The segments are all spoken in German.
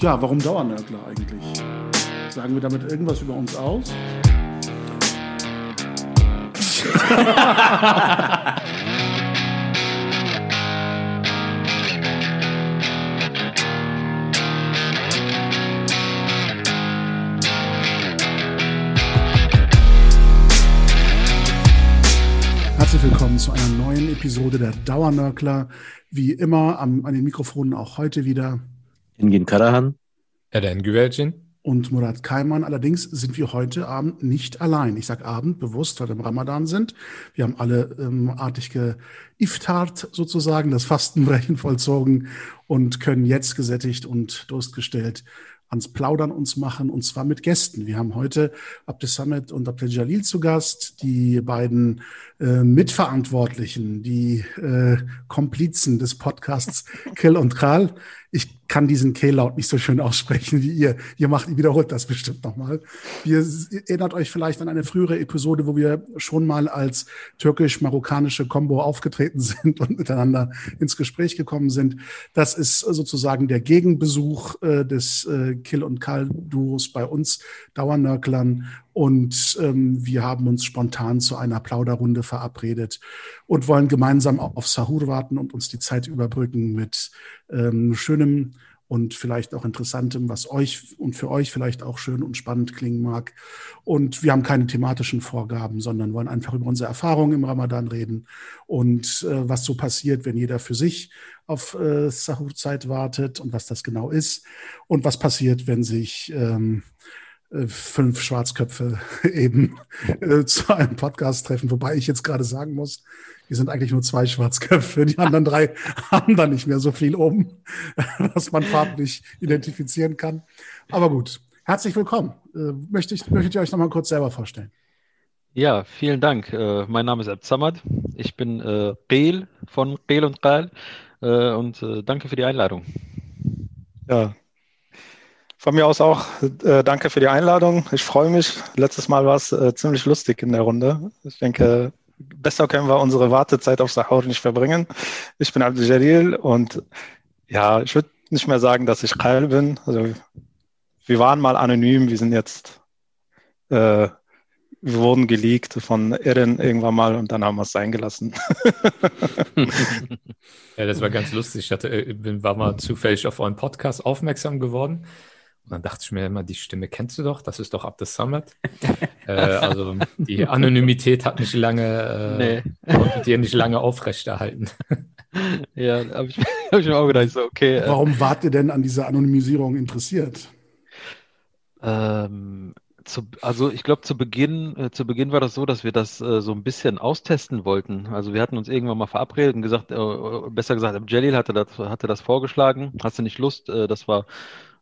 Ja, warum Dauernörgler eigentlich? Sagen wir damit irgendwas über uns aus? Herzlich willkommen zu einer neuen Episode der Dauernörgler. Wie immer an den Mikrofonen auch heute wieder Engin Karahan. Eren Güvercin. Und Murat Kaiman. Allerdings sind wir heute Abend nicht allein. Ich sage Abend bewusst, weil wir im Ramadan sind. Wir haben alle ähm, artig geiftart sozusagen, das Fastenbrechen vollzogen und können jetzt gesättigt und durstgestellt ans Plaudern uns machen und zwar mit Gästen. Wir haben heute Abdel Samet und Abdel Jalil zu Gast, die beiden äh, Mitverantwortlichen, die äh, Komplizen des Podcasts Kill und Kral. Ich kann diesen K-Laut nicht so schön aussprechen wie ihr. Ihr macht, ihr wiederholt das bestimmt nochmal. Ihr erinnert euch vielleicht an eine frühere Episode, wo wir schon mal als türkisch-marokkanische Combo aufgetreten sind und miteinander ins Gespräch gekommen sind. Das ist sozusagen der Gegenbesuch äh, des äh, Kill und Kal-Duos bei uns, Dauernörklern. Und ähm, wir haben uns spontan zu einer Plauderrunde verabredet und wollen gemeinsam auf Sahur warten und uns die Zeit überbrücken mit ähm, schönem und vielleicht auch interessantem, was euch und für euch vielleicht auch schön und spannend klingen mag. Und wir haben keine thematischen Vorgaben, sondern wollen einfach über unsere Erfahrungen im Ramadan reden und äh, was so passiert, wenn jeder für sich auf äh, Sahur-Zeit wartet und was das genau ist und was passiert, wenn sich ähm, äh, fünf Schwarzköpfe eben äh, zu einem Podcast treffen, wobei ich jetzt gerade sagen muss, wir sind eigentlich nur zwei Schwarzköpfe, die anderen drei haben da nicht mehr so viel um, was man farblich identifizieren kann. Aber gut, herzlich willkommen. Äh, möchte ich, möchtet ihr euch noch mal kurz selber vorstellen? Ja, vielen Dank. Äh, mein Name ist Abd Samad. Ich bin äh, Qeel von Qeel und Qal äh, und äh, danke für die Einladung. Ja, von mir aus auch äh, danke für die Einladung. Ich freue mich. Letztes Mal war es äh, ziemlich lustig in der Runde. Ich denke, besser können wir unsere Wartezeit auf Sahur nicht verbringen. Ich bin Abdel Jalil und ja, ich würde nicht mehr sagen, dass ich Kyle bin. Also wir waren mal anonym, wir sind jetzt, äh, wir wurden geleakt von Erin irgendwann mal und dann haben wir es sein gelassen. ja, das war ganz lustig. Ich hatte, äh, bin, war mal zufällig auf euren Podcast aufmerksam geworden und dann dachte ich mir immer, die Stimme kennst du doch, das ist doch Abdel Samad. äh, also die Anonymität hat nicht lange, äh, nee. dir nicht lange aufrechterhalten. ja, habe ich, hab ich mir auch gedacht, so, okay. Äh, Warum wart ihr denn an dieser Anonymisierung interessiert? Ähm, zu, also ich glaube, zu Beginn, äh, zu Beginn war das so, dass wir das äh, so ein bisschen austesten wollten. Also wir hatten uns irgendwann mal verabredet und gesagt, äh, besser gesagt, Jalil hatte das, hatte das vorgeschlagen. Hast du nicht Lust? Äh, das war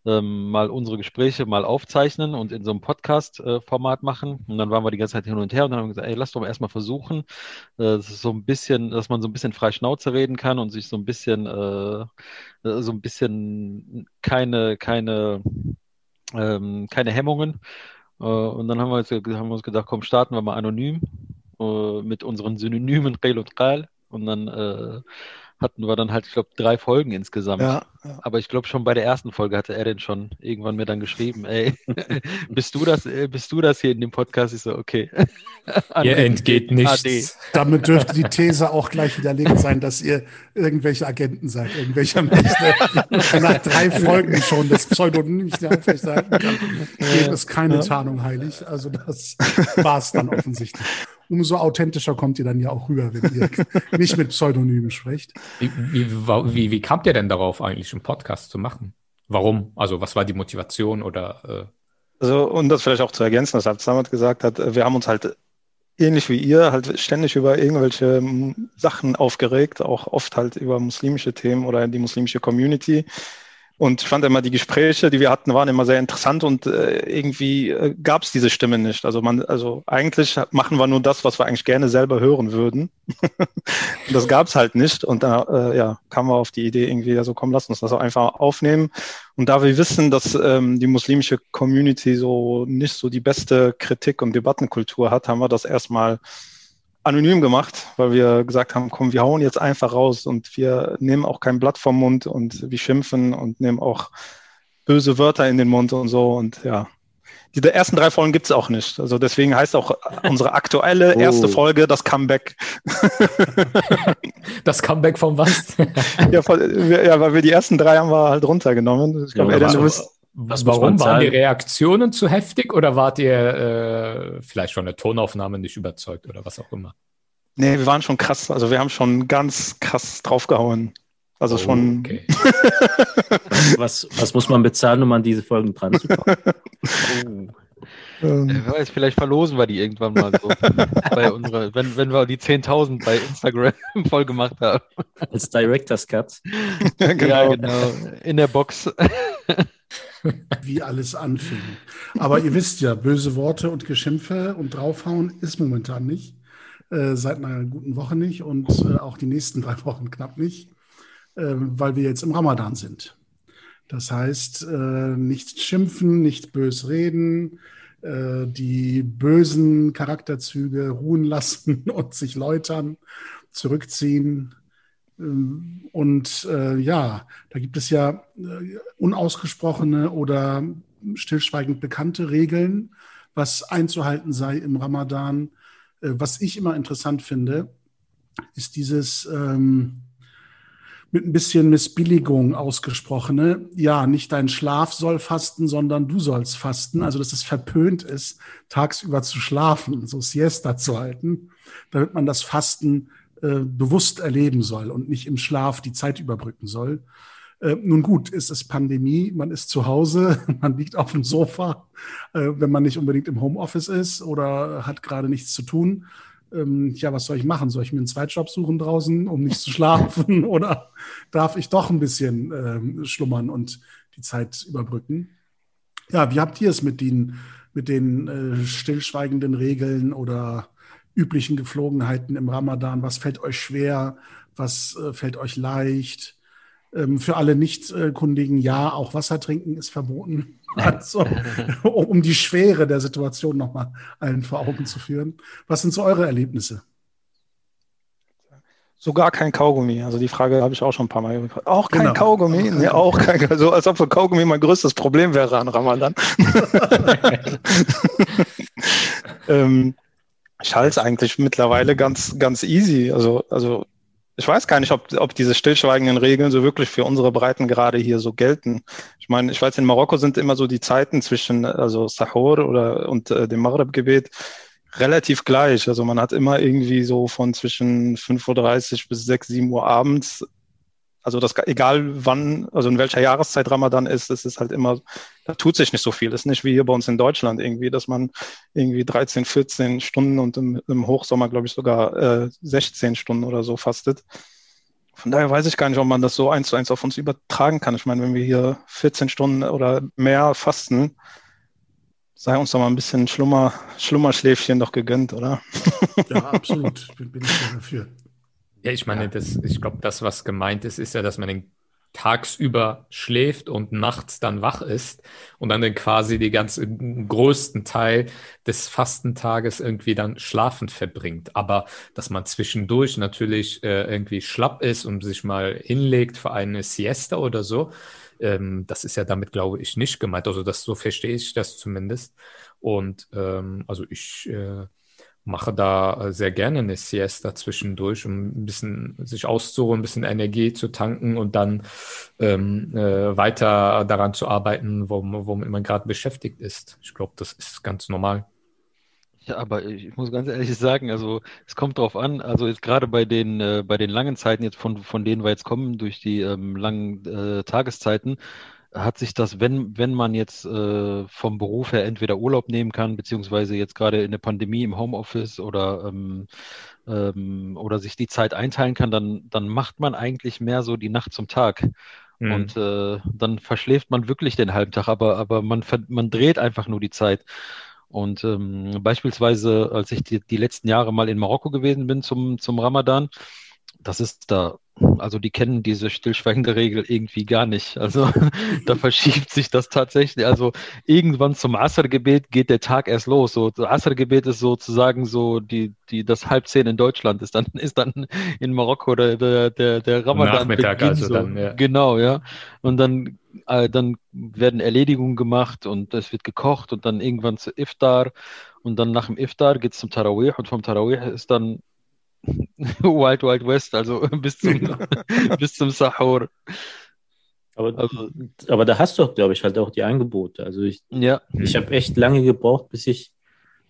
ähm, mal unsere Gespräche mal aufzeichnen und in so einem Podcast-Format äh, machen. Und dann waren wir die ganze Zeit hin und her und dann haben wir gesagt, ey, lass doch mal erstmal versuchen, äh, so ein bisschen, dass man so ein bisschen frei Schnauze reden kann und sich so ein bisschen, äh, äh so ein bisschen keine, keine, ähm, keine Hemmungen. Äh, und dann haben wir, jetzt, haben wir uns gedacht, komm, starten wir mal anonym äh, mit unseren Synonymen Rel und Qal. Und dann hatten wir dann halt, ich glaube, drei Folgen insgesamt. Ja, ja. Aber ich glaube, schon bei der ersten Folge hatte er denn schon irgendwann mir dann geschrieben, ey, bist du das, äh, bist du das hier in dem Podcast? Ich so, okay. ihr entgeht nichts. AD. Damit dürfte die These auch gleich widerlegt sein, dass ihr irgendwelche Agenten seid, irgendwelcher Mächte. Nach drei Folgen schon das Pseudonym nicht mehr aufrechterhalten kann, gäbe es keine ja. Tarnung heilig. Also das war es dann offensichtlich umso authentischer kommt ihr dann ja auch rüber, wenn ihr nicht mit Pseudonymen sprecht. Wie, wie, wie, wie kamt ihr denn darauf, eigentlich einen Podcast zu machen? Warum? Also, was war die Motivation oder? Äh also, um das vielleicht auch zu ergänzen, was Absamad gesagt hat, wir haben uns halt ähnlich wie ihr halt ständig über irgendwelche Sachen aufgeregt, auch oft halt über muslimische Themen oder die muslimische Community. Und ich fand immer, die Gespräche, die wir hatten, waren immer sehr interessant und äh, irgendwie äh, gab es diese Stimme nicht. Also man, also eigentlich machen wir nur das, was wir eigentlich gerne selber hören würden. das gab es halt nicht. Und da äh, ja, kamen wir auf die Idee, irgendwie, also komm, lass uns das auch einfach aufnehmen. Und da wir wissen, dass ähm, die muslimische Community so nicht so die beste Kritik und Debattenkultur hat, haben wir das erstmal anonym gemacht, weil wir gesagt haben, komm, wir hauen jetzt einfach raus und wir nehmen auch kein Blatt vom Mund und wir schimpfen und nehmen auch böse Wörter in den Mund und so und ja. Die ersten drei Folgen gibt es auch nicht. Also deswegen heißt auch unsere aktuelle oh. erste Folge das Comeback. das Comeback vom was? ja, ja, weil wir die ersten drei haben wir halt runtergenommen. Ich glaube, ja, du bist was Warum? Waren die Reaktionen zu heftig oder wart ihr äh, vielleicht schon eine Tonaufnahme nicht überzeugt oder was auch immer? Nee, wir waren schon krass. Also wir haben schon ganz krass draufgehauen. Also oh, schon. Okay. was, was muss man bezahlen, um an diese Folgen dran zu kommen? Oh. Ähm. Wer weiß, vielleicht verlosen wir die irgendwann mal so. bei unserer, wenn, wenn wir die 10.000 bei Instagram voll gemacht haben. Als Director's Cut. genau. Ja, genau. In der Box. Wie alles anfing. Aber ihr wisst ja, böse Worte und Geschimpfe und draufhauen ist momentan nicht. Äh, seit einer guten Woche nicht und äh, auch die nächsten drei Wochen knapp nicht, äh, weil wir jetzt im Ramadan sind. Das heißt, äh, nicht schimpfen, nicht bös reden, äh, die bösen Charakterzüge ruhen lassen und sich läutern, zurückziehen. Ähm, und äh, ja, da gibt es ja äh, unausgesprochene oder stillschweigend bekannte Regeln, was einzuhalten sei im Ramadan. Äh, was ich immer interessant finde, ist dieses ähm, mit ein bisschen Missbilligung ausgesprochene, ja, nicht dein Schlaf soll fasten, sondern du sollst fasten. Also, dass es verpönt ist, tagsüber zu schlafen, so Siesta zu halten, damit man das Fasten äh, bewusst erleben soll und nicht im Schlaf die Zeit überbrücken soll. Äh, nun gut, es ist Pandemie, man ist zu Hause, man liegt auf dem Sofa, äh, wenn man nicht unbedingt im Homeoffice ist oder hat gerade nichts zu tun ähm, ja, was soll ich machen? Soll ich mir einen Zweitjob suchen draußen, um nicht zu schlafen? Oder darf ich doch ein bisschen ähm, schlummern und die Zeit überbrücken? Ja, wie habt ihr es mit den, mit den äh, stillschweigenden Regeln oder üblichen Geflogenheiten im Ramadan? Was fällt euch schwer? Was äh, fällt euch leicht? Ähm, für alle Nicht-Kundigen, ja, auch Wasser trinken ist verboten. Also, um die Schwere der Situation nochmal allen vor Augen zu führen. Was sind so eure Erlebnisse? Sogar kein Kaugummi. Also die Frage habe ich auch schon ein paar Mal gefragt. Auch kein genau. Kaugummi? Auch nee, auch kein So als ob für Kaugummi mein größtes Problem wäre an Ramadan. ähm, ich halte es eigentlich mittlerweile ganz, ganz easy. Also, also ich weiß gar nicht, ob, ob diese stillschweigenden Regeln so wirklich für unsere Breiten gerade hier so gelten. Ich meine, ich weiß, in Marokko sind immer so die Zeiten zwischen also Sahur oder und äh, dem Maghreb-Gebet relativ gleich. Also man hat immer irgendwie so von zwischen 5.30 Uhr bis 6, 7 Uhr abends also das, egal wann, also in welcher Jahreszeit Ramadan ist, es ist halt immer, da tut sich nicht so viel. Das ist nicht wie hier bei uns in Deutschland irgendwie, dass man irgendwie 13, 14 Stunden und im, im Hochsommer, glaube ich, sogar äh, 16 Stunden oder so fastet. Von daher weiß ich gar nicht, ob man das so eins zu eins auf uns übertragen kann. Ich meine, wenn wir hier 14 Stunden oder mehr fasten, sei uns doch mal ein bisschen Schlummer, Schlummerschläfchen doch gegönnt, oder? Ja, absolut. Bin, bin ich dafür. Ja, ich meine, das, ich glaube, das, was gemeint ist, ist ja, dass man den tagsüber schläft und nachts dann wach ist und dann, dann quasi den ganzen größten Teil des Fastentages irgendwie dann schlafend verbringt. Aber dass man zwischendurch natürlich äh, irgendwie schlapp ist und sich mal hinlegt für eine Siesta oder so, ähm, das ist ja damit, glaube ich, nicht gemeint. Also das so verstehe ich das zumindest. Und ähm, also ich äh, mache da äh, sehr gerne eine Siesta zwischendurch, um ein bisschen sich auszuruhen, ein bisschen Energie zu tanken und dann ähm, äh, weiter daran zu arbeiten, womit man gerade beschäftigt ist. Ich glaube, das ist ganz normal. Ja, aber ich muss ganz ehrlich sagen, also es kommt drauf an, also jetzt gerade bei den äh, bei den langen Zeiten jetzt von von denen wir jetzt kommen durch die ähm, langen äh, Tageszeiten, hat sich das, wenn, wenn man jetzt äh, vom Beruf her entweder Urlaub nehmen kann, beziehungsweise jetzt gerade in der Pandemie im Homeoffice oder, ähm, ähm, oder sich die Zeit einteilen kann, dann, dann macht man eigentlich mehr so die Nacht zum Tag. Mhm. Und äh, dann verschläft man wirklich den halben Tag, aber, aber man, man dreht einfach nur die Zeit. Und ähm, beispielsweise, als ich die, die letzten Jahre mal in Marokko gewesen bin zum, zum Ramadan, das ist da also die kennen diese stillschweigende Regel irgendwie gar nicht. Also da verschiebt sich das tatsächlich. Also irgendwann zum Asr-Gebet geht der Tag erst los. So, das Asr-Gebet ist sozusagen so die, die, das halb zehn in Deutschland ist dann, ist dann in Marokko der, der, der, der Ramadan. Nachmittag also so. dann, ja. Genau, ja. Und dann, äh, dann werden Erledigungen gemacht und es wird gekocht und dann irgendwann zu Iftar. Und dann nach dem Iftar geht es zum Tarawih und vom Tarawih ist dann Wild Wild West, also bis zum, bis zum Sahur. Aber, Also- aber da hast du, glaube ich, halt auch die Angebote. Also ich, Ja, ich habe echt lange gebraucht, bis ich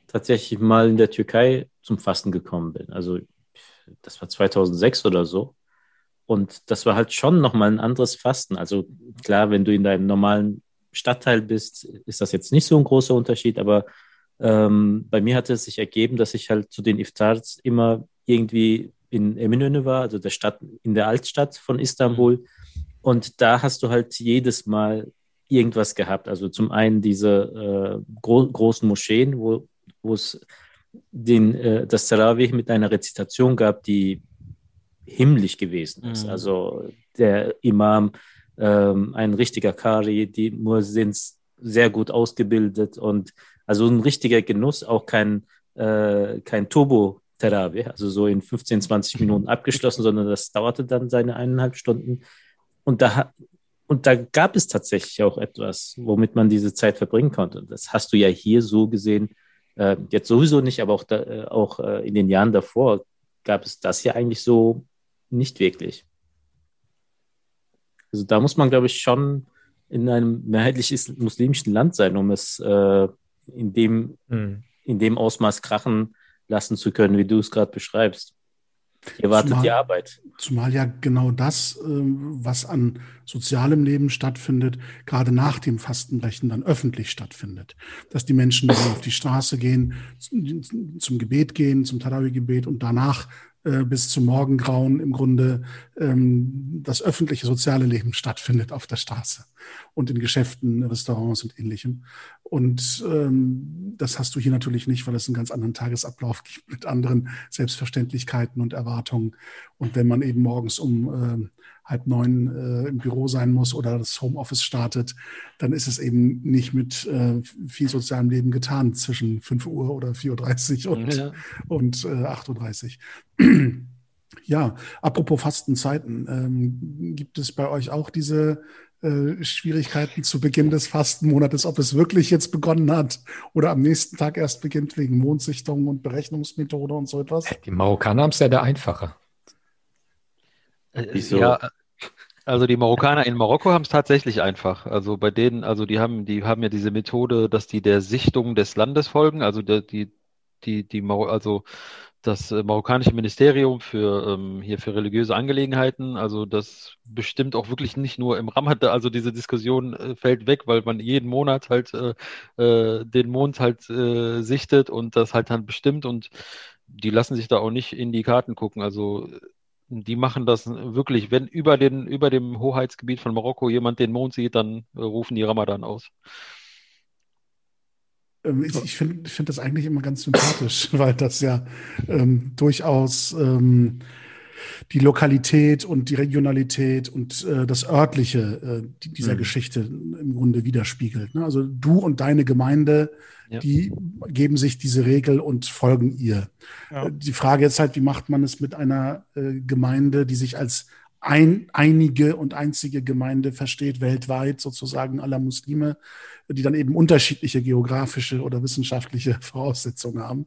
tatsächlich mal in der Türkei zum Fasten gekommen bin. Also das war 2006 oder so. Und das war halt schon nochmal ein anderes Fasten. Also klar, wenn du in deinem normalen Stadtteil bist, ist das jetzt nicht so ein großer Unterschied, aber ähm, bei mir hatte es sich ergeben, dass ich halt zu den Iftars immer irgendwie in Eminönü war, also der Stadt, in der Altstadt von Istanbul. Und da hast du halt jedes Mal irgendwas gehabt. Also zum einen diese äh, gro großen Moscheen, wo, es den, äh, das Tarawih mit einer Rezitation gab, die himmlisch gewesen ist. Mhm. Also der Imam, ähm, ein richtiger Kari, die Muezzins sehr gut ausgebildet und also ein richtiger Genuss, auch kein, äh, kein Turbo. Tarawih, also so in 15, 20 Minuten abgeschlossen, sondern das dauerte dann seine eineinhalb Stunden. Und da, und da gab es tatsächlich auch etwas, womit man diese Zeit verbringen konnte. Und das hast du ja hier so gesehen, äh, jetzt sowieso nicht, aber auch, da, äh, auch äh, in den Jahren davor gab es das ja eigentlich so nicht wirklich. Also da muss man, glaube ich, schon in einem mehrheitlich is- muslimischen Land sein, um es äh, in, dem, Mhm. in dem Ausmaß krachen lassen zu können, wie du es gerade beschreibst. Hier wartet Zumal- die Arbeit. Zumal ja genau das, ähm, was an sozialem Leben stattfindet, gerade nach dem Fastenbrechen dann öffentlich stattfindet. Dass die Menschen dann auf die Straße gehen, zum Gebet gehen, zum Tarawih-Gebet und danach äh, bis zum Morgengrauen im Grunde ähm, das öffentliche soziale Leben stattfindet auf der Straße und in Geschäften, Restaurants und ähnlichem. Und ähm, das hast du hier natürlich nicht, weil es einen ganz anderen Tagesablauf gibt mit anderen Selbstverständlichkeiten und Erwartungen. Und wenn man eben morgens um ähm, halb neun äh, im Büro sein muss oder das Homeoffice startet, dann ist es eben nicht mit äh, viel sozialem Leben getan zwischen 5 Uhr oder 4.30 Uhr und, ja. und äh, 8.30 Uhr. Ja, apropos Fastenzeiten, ähm, gibt es bei euch auch diese äh, Schwierigkeiten zu Beginn des Fastenmonates, ob es wirklich jetzt begonnen hat oder am nächsten Tag erst beginnt wegen Mondsichtung und Berechnungsmethode und so etwas? Die Marokkaner haben es ja da einfacher. Äh, Wieso? Ja, also die Marokkaner in Marokko haben es tatsächlich einfach. Also bei denen, also die haben, die haben ja diese Methode, dass die der Sichtung des Landes folgen. Also die, die, die, Maro also das äh, marokkanische Ministerium für ähm, hier für religiöse Angelegenheiten. Also das bestimmt auch wirklich nicht nur im Ramadan. Also diese Diskussion äh, fällt weg, weil man jeden Monat halt äh, äh, den Mond halt äh, sichtet und das halt dann bestimmt und die lassen sich da auch nicht in die Karten gucken. Also die machen das wirklich, wenn über den, über dem Hoheitsgebiet von Marokko jemand den Mond sieht, dann äh, rufen die Ramadan aus. Ähm, Ich, ich finde find das eigentlich immer ganz sympathisch, weil das ja ähm, durchaus ähm, die Lokalität und die Regionalität und äh, das Örtliche äh, die, dieser Mhm. Geschichte im Grunde widerspiegelt. Ne? Also du und deine Gemeinde, Ja. die geben sich diese Regel und folgen ihr. Ja. Äh, Die Frage ist halt, wie macht man es mit einer äh, Gemeinde, die sich als ein, einige und einzige Gemeinde versteht, weltweit sozusagen aller Muslime, die dann eben unterschiedliche geografische oder wissenschaftliche Voraussetzungen haben.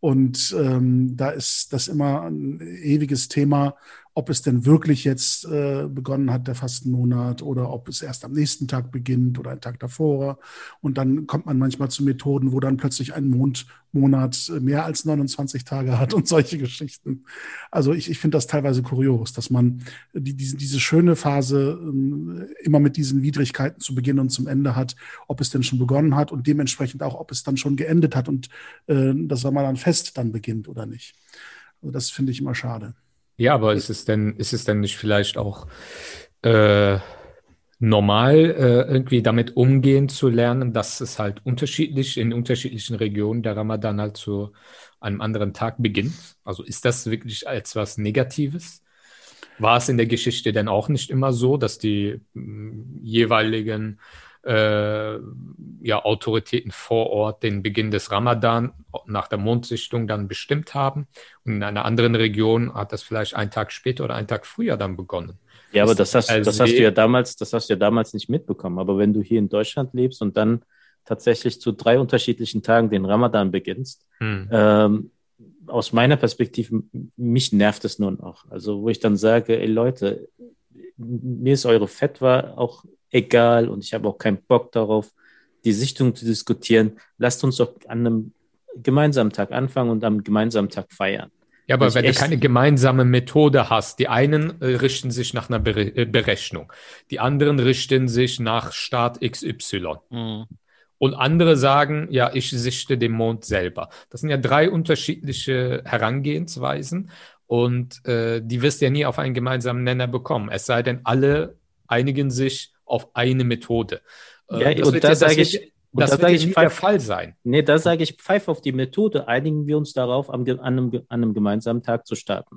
Und ähm, da ist das immer ein ewiges Thema, ob es denn wirklich jetzt äh, begonnen hat, der Fastenmonat, oder ob es erst am nächsten Tag beginnt oder einen Tag davor. Und dann kommt man manchmal zu Methoden, wo dann plötzlich ein Mondmonat mehr als 29 Tage hat und solche Geschichten. Also ich, ich finde das teilweise kurios, dass man die, diese, diese schöne Phase ähm, immer mit diesen Widrigkeiten zu Beginn und zum Ende hat, ob es denn schon begonnen hat und dementsprechend auch, ob es dann schon geendet hat und äh, das Ramadan-Fest dann beginnt oder nicht. Also das finde ich immer schade. Ja, aber ist es denn, ist es denn nicht vielleicht auch äh, normal, äh, irgendwie damit umgehen zu lernen, dass es halt unterschiedlich in unterschiedlichen Regionen der Ramadan halt zu einem anderen Tag beginnt? Also ist das wirklich als was Negatives? War es in der Geschichte denn auch nicht immer so, dass die mh, jeweiligen äh, ja, Autoritäten vor Ort den Beginn des Ramadan nach der Mondsichtung dann bestimmt haben? Und in einer anderen Region hat das vielleicht einen Tag später oder einen Tag früher dann begonnen. Ja, aber das hast, Also das hast du ja damals, das hast du ja damals nicht mitbekommen. Aber wenn du hier in Deutschland lebst und dann tatsächlich zu drei unterschiedlichen Tagen den Ramadan beginnst, Hm. ähm, aus meiner Perspektive, mich nervt es nur noch. Also, wo ich dann sage, ey Leute, mir ist eure Fetwa auch egal und ich habe auch keinen Bock darauf, die Sichtung zu diskutieren. Lasst uns doch an einem gemeinsamen Tag anfangen und am gemeinsamen Tag feiern. Ja, aber wenn du keine gemeinsame Methode hast, die einen äh, richten sich nach einer äh, Berechnung, die anderen richten sich nach Staat XY. Mhm. Und andere sagen, ja, ich sichte den Mond selber. Das sind ja drei unterschiedliche Herangehensweisen und äh, die wirst du ja nie auf einen gemeinsamen Nenner bekommen. Es sei denn, alle einigen sich auf eine Methode. Äh, Ja, und wird da das sage wird- ich- und das da wird ich nie der Fall sein. Nee, da sage ich, pfeif auf die Methode, einigen wir uns darauf, an, einem, an einem gemeinsamen Tag zu starten.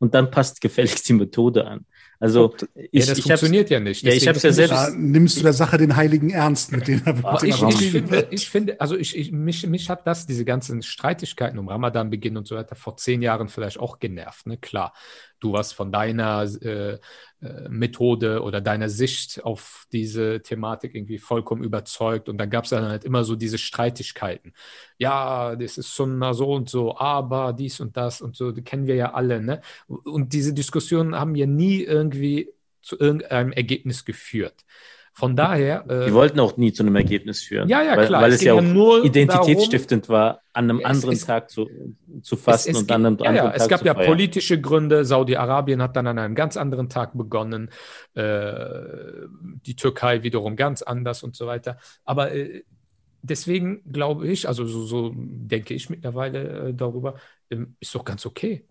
Und dann passt gefälligst die Methode an. Also ich, ja, das ich funktioniert ja nicht. Ja, ich ja selbst- Da nimmst du der Sache den heiligen Ernst, mit dem er mit Ah, dem ich, ich, finde, ich finde, also ich, ich, mich, mich hat das, diese ganzen Streitigkeiten um Ramadan beginnen und so weiter, vor zehn Jahren vielleicht auch genervt. Ne? Klar, du warst von deiner äh, äh, Methode oder deiner Sicht auf diese Thematik irgendwie vollkommen überzeugt und dann gab es dann halt immer so diese Streitigkeiten. Ja, das ist Sunna so und so, aber dies und das und so, die kennen wir ja alle. Ne? Und diese Diskussionen haben ja nie irgendwie zu irgendeinem Ergebnis geführt. Von daher. äh, Die wollten auch nie zu einem Ergebnis führen. Ja, ja, weil, klar. Weil Es es ja auch nur identitätsstiftend war, an einem anderen es- Tag zu, zu fasten Es- es und an einem gibt- ja, anderen ja, Tag es gab zu ja feiern. politische Gründe. Saudi-Arabien hat dann an einem ganz anderen Tag begonnen, äh, die Türkei wiederum ganz anders und so weiter. Aber äh, deswegen glaube ich, also so, so denke ich mittlerweile äh, darüber, ähm, ist doch ganz okay.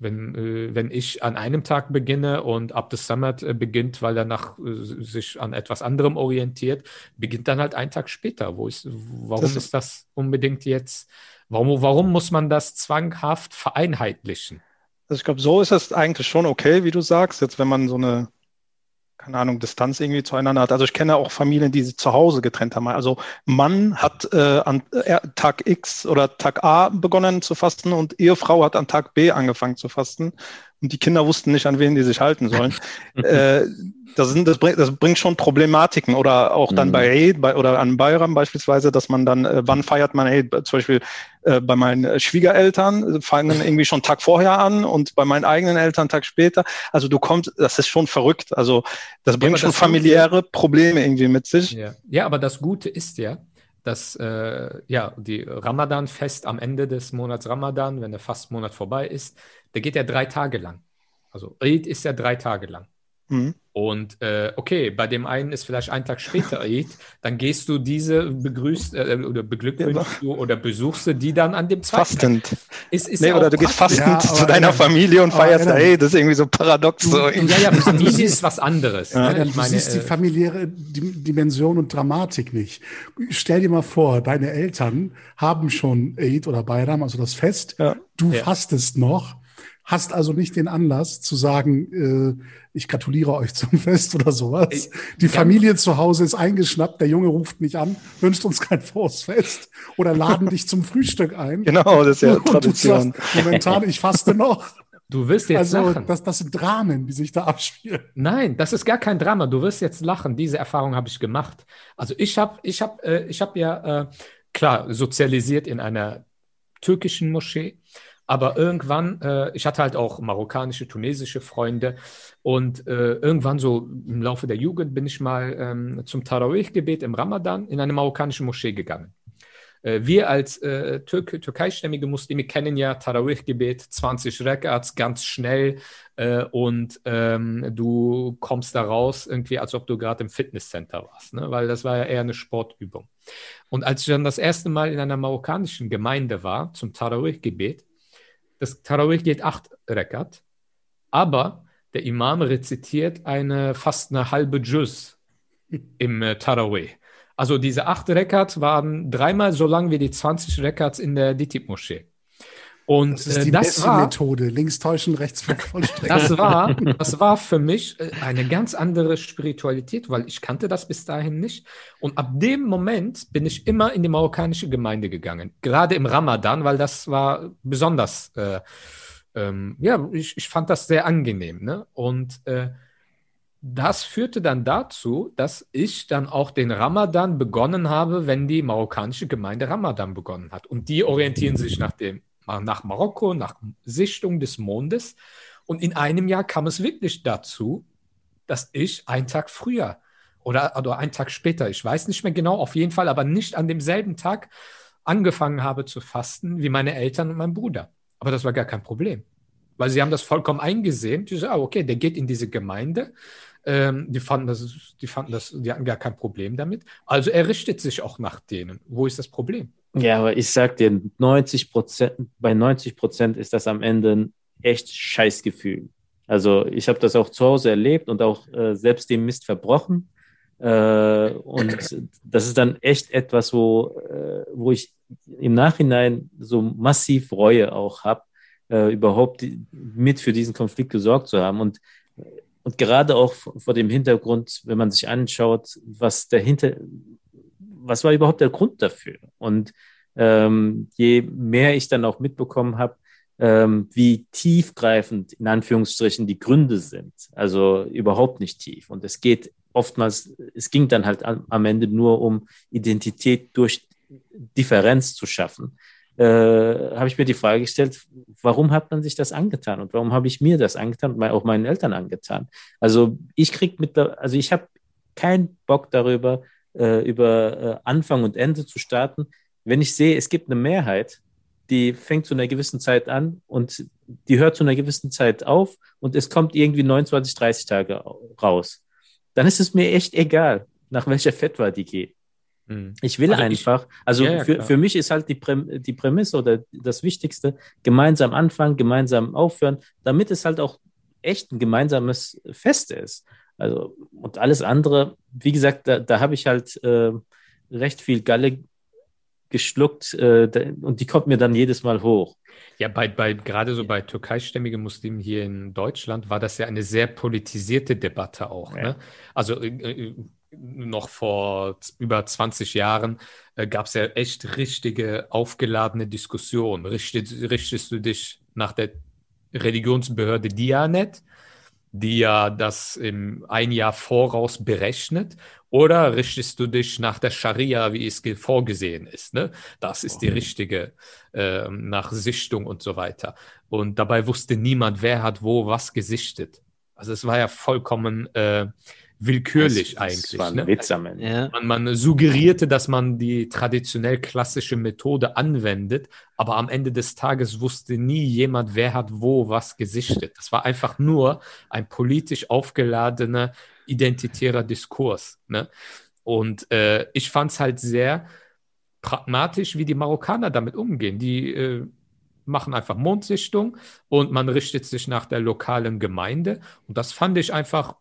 Wenn, äh, wenn ich an einem Tag beginne und Abdus Samad äh, beginnt, weil er nach, äh, sich an etwas anderem orientiert, beginnt dann halt einen Tag später. Wo ist, warum Das- ist das unbedingt jetzt? Warum, warum muss man das zwanghaft vereinheitlichen? Also ich glaube, so ist es eigentlich schon okay, wie du sagst, jetzt wenn man so eine, keine Ahnung, Distanz irgendwie zueinander hat. Also ich kenne auch Familien, die sich zu Hause getrennt haben. Also Mann hat äh, an äh, Tag X oder Tag A begonnen zu fasten und Ehefrau hat an Tag B angefangen zu fasten und die Kinder wussten nicht, an wen die sich halten sollen. äh, das, sind, das, bringt, das bringt schon Problematiken oder auch dann Mhm. bei Eid bei, oder an Bayram beispielsweise, dass man dann, äh, wann feiert man Eid? Zum Beispiel äh, bei meinen äh, Schwiegereltern äh, fangen irgendwie schon Tag vorher an und bei meinen eigenen Eltern Tag später. Also du kommst, das ist schon verrückt. Also das bringt aber schon das- familiäre Probleme irgendwie mit sich. Ja. ja, aber das Gute ist ja, dass äh, ja, die Ramadan-Fest am Ende des Monats Ramadan, wenn der Fastmonat vorbei ist, der geht ja drei Tage lang. Also Eid ist ja drei Tage lang. Mhm. Und äh, okay, bei dem einen ist vielleicht ein Tag später Eid, dann gehst du diese begrüßt äh, oder beglückwünschst du oder besuchst du die dann an dem zweiten Fastend. Tag. Ist, ist Nee, ja oder du gehst fastend Ja, zu deiner Adam- Familie und feierst Adam- Eid. Das ist irgendwie so paradox. So. Du- Ja, ja, Du Familie ist was anderes. Ja. Ne? Ja, Ich du meine, siehst die äh, familiäre Dim- Dimension und Dramatik nicht. Stell dir mal vor, deine Eltern haben schon Eid oder Bayram, also das Fest. Ja. Du Ja. fastest noch, hast also nicht den Anlass zu sagen, äh, ich gratuliere euch zum Fest oder sowas. Ich- Die. Familie zu Hause ist eingeschnappt, der Junge ruft nicht an, wünscht uns kein frohes Fest oder laden dich zum Frühstück ein. Genau, das ist ja und du Tradition. sagst, momentan, ich faste noch. du wirst jetzt Also, lachen. das, das sind Dramen, die sich da abspielen. Nein, das ist gar kein Drama. Du wirst jetzt lachen. Diese Erfahrung habe ich gemacht. Also ich habe, ich habe, äh, ich habe ja äh, klar sozialisiert in einer türkischen Moschee, aber irgendwann, äh, ich hatte halt auch marokkanische, tunesische Freunde und äh, irgendwann so im Laufe der Jugend bin ich mal ähm, zum Tarawih-Gebet im Ramadan in eine marokkanische Moschee gegangen. Äh, Wir als äh, Türk türkeistämmige Muslime kennen ja Tarawih-Gebet, 20 Rekats, ganz schnell äh, und ähm, du kommst da raus, irgendwie, als ob du gerade im Fitnesscenter warst, ne? weil das war ja eher eine Sportübung. Und als ich dann das erste Mal in einer marokkanischen Gemeinde war, zum Tarawih-Gebet, das Tarawih geht acht Rekat, aber der Imam rezitiert eine fast eine halbe Juz im äh, Tarawih. Also diese acht Rekat waren dreimal so lang wie die 20 Rekats in der Ditib-Moschee. Und Das ist äh, die das beste war, Methode. Links täuschen, rechts vollstrecken. das war, das war für mich äh, eine ganz andere Spiritualität, weil ich kannte das bis dahin nicht. Und ab dem Moment bin ich immer in die marokkanische Gemeinde gegangen. Gerade im Ramadan, weil das war besonders, äh, ähm, ja, ich, ich fand das sehr angenehm. Ne? Und äh, das führte dann dazu, dass ich dann auch den Ramadan begonnen habe, wenn die marokkanische Gemeinde Ramadan begonnen hat. Und die orientieren sich nach dem nach Marokko, nach Sichtung des Mondes. Und in einem Jahr kam es wirklich dazu, dass ich einen Tag früher oder, oder einen Tag später, ich weiß nicht mehr genau, auf jeden Fall, aber nicht an demselben Tag angefangen habe zu fasten wie meine Eltern und mein Bruder. Aber das war gar kein Problem, weil sie haben das vollkommen eingesehen. Die sagen, ah, okay, der geht in diese Gemeinde. Ähm, die, fanden das, die fanden das, die hatten gar kein Problem damit. Also er richtet sich auch nach denen. Wo ist das Problem? Ja, aber ich sag dir, 90 Prozent, bei 90 Prozent ist das am Ende ein echt Scheißgefühl. Also ich habe das auch zu Hause erlebt und auch äh, selbst dem Mist verbrochen. Äh, und das ist dann echt etwas, wo, äh, wo ich im Nachhinein so massiv Reue auch habe, äh, überhaupt die, mit für diesen Konflikt gesorgt zu haben. Und, und gerade auch vor dem Hintergrund, wenn man sich anschaut, was dahinter, was war überhaupt der Grund dafür? Und ähm, je mehr ich dann auch mitbekommen habe, ähm, wie tiefgreifend in Anführungsstrichen die Gründe sind, also überhaupt nicht tief. Und es geht oftmals, es ging dann halt am, Ende nur um Identität durch Differenz zu schaffen. Äh, habe ich mir die Frage gestellt, warum hat man sich das angetan und warum habe ich mir das angetan und auch meinen Eltern angetan? Also ich krieg mit, also ich habe keinen Bock darüber, äh, über äh, Anfang und Ende zu starten. Wenn ich sehe, es gibt eine Mehrheit, die fängt zu einer gewissen Zeit an und die hört zu einer gewissen Zeit auf und es kommt irgendwie 29, 30 Tage raus, dann ist es mir echt egal, nach welcher Fettwa die geht. Hm. Ich will Also einfach, also Ja, ja, für, klar. für mich ist halt die, Präm die Prämisse oder das Wichtigste, gemeinsam anfangen, gemeinsam aufhören, damit es halt auch echt ein gemeinsames Fest ist. Also, und alles andere, wie gesagt, da, da habe ich halt äh, recht viel Galle geschluckt äh, und die kommt mir dann jedes Mal hoch. Ja, bei, bei, gerade so bei türkeistämmigen Muslimen hier in Deutschland war das ja eine sehr politisierte Debatte auch. Ja. Ne? Also äh, äh, noch vor über 20 Jahren äh, gab es ja echt richtige aufgeladene Diskussionen. Richtest, richtest du dich nach der Religionsbehörde Dianet, die ja das im ein Jahr voraus berechnet, oder richtest du dich nach der Scharia, wie es ge- vorgesehen ist? Ne? Das ist die richtige ähm, nach Sichtung und so weiter. Und dabei wusste niemand, wer hat wo was gesichtet. Also es war ja vollkommen äh, willkürlich Das- eigentlich. Das war ein ne? Witz am Ende. Ja. Man, man suggerierte, dass man die traditionell klassische Methode anwendet, aber am Ende des Tages wusste nie jemand, wer hat wo was gesichtet. Das war einfach nur ein politisch aufgeladener, identitärer Diskurs. Ne? Und äh, ich fand es halt sehr pragmatisch, wie die Marokkaner damit umgehen. Die äh, machen einfach Mondsichtung und man richtet sich nach der lokalen Gemeinde. Und das fand ich einfach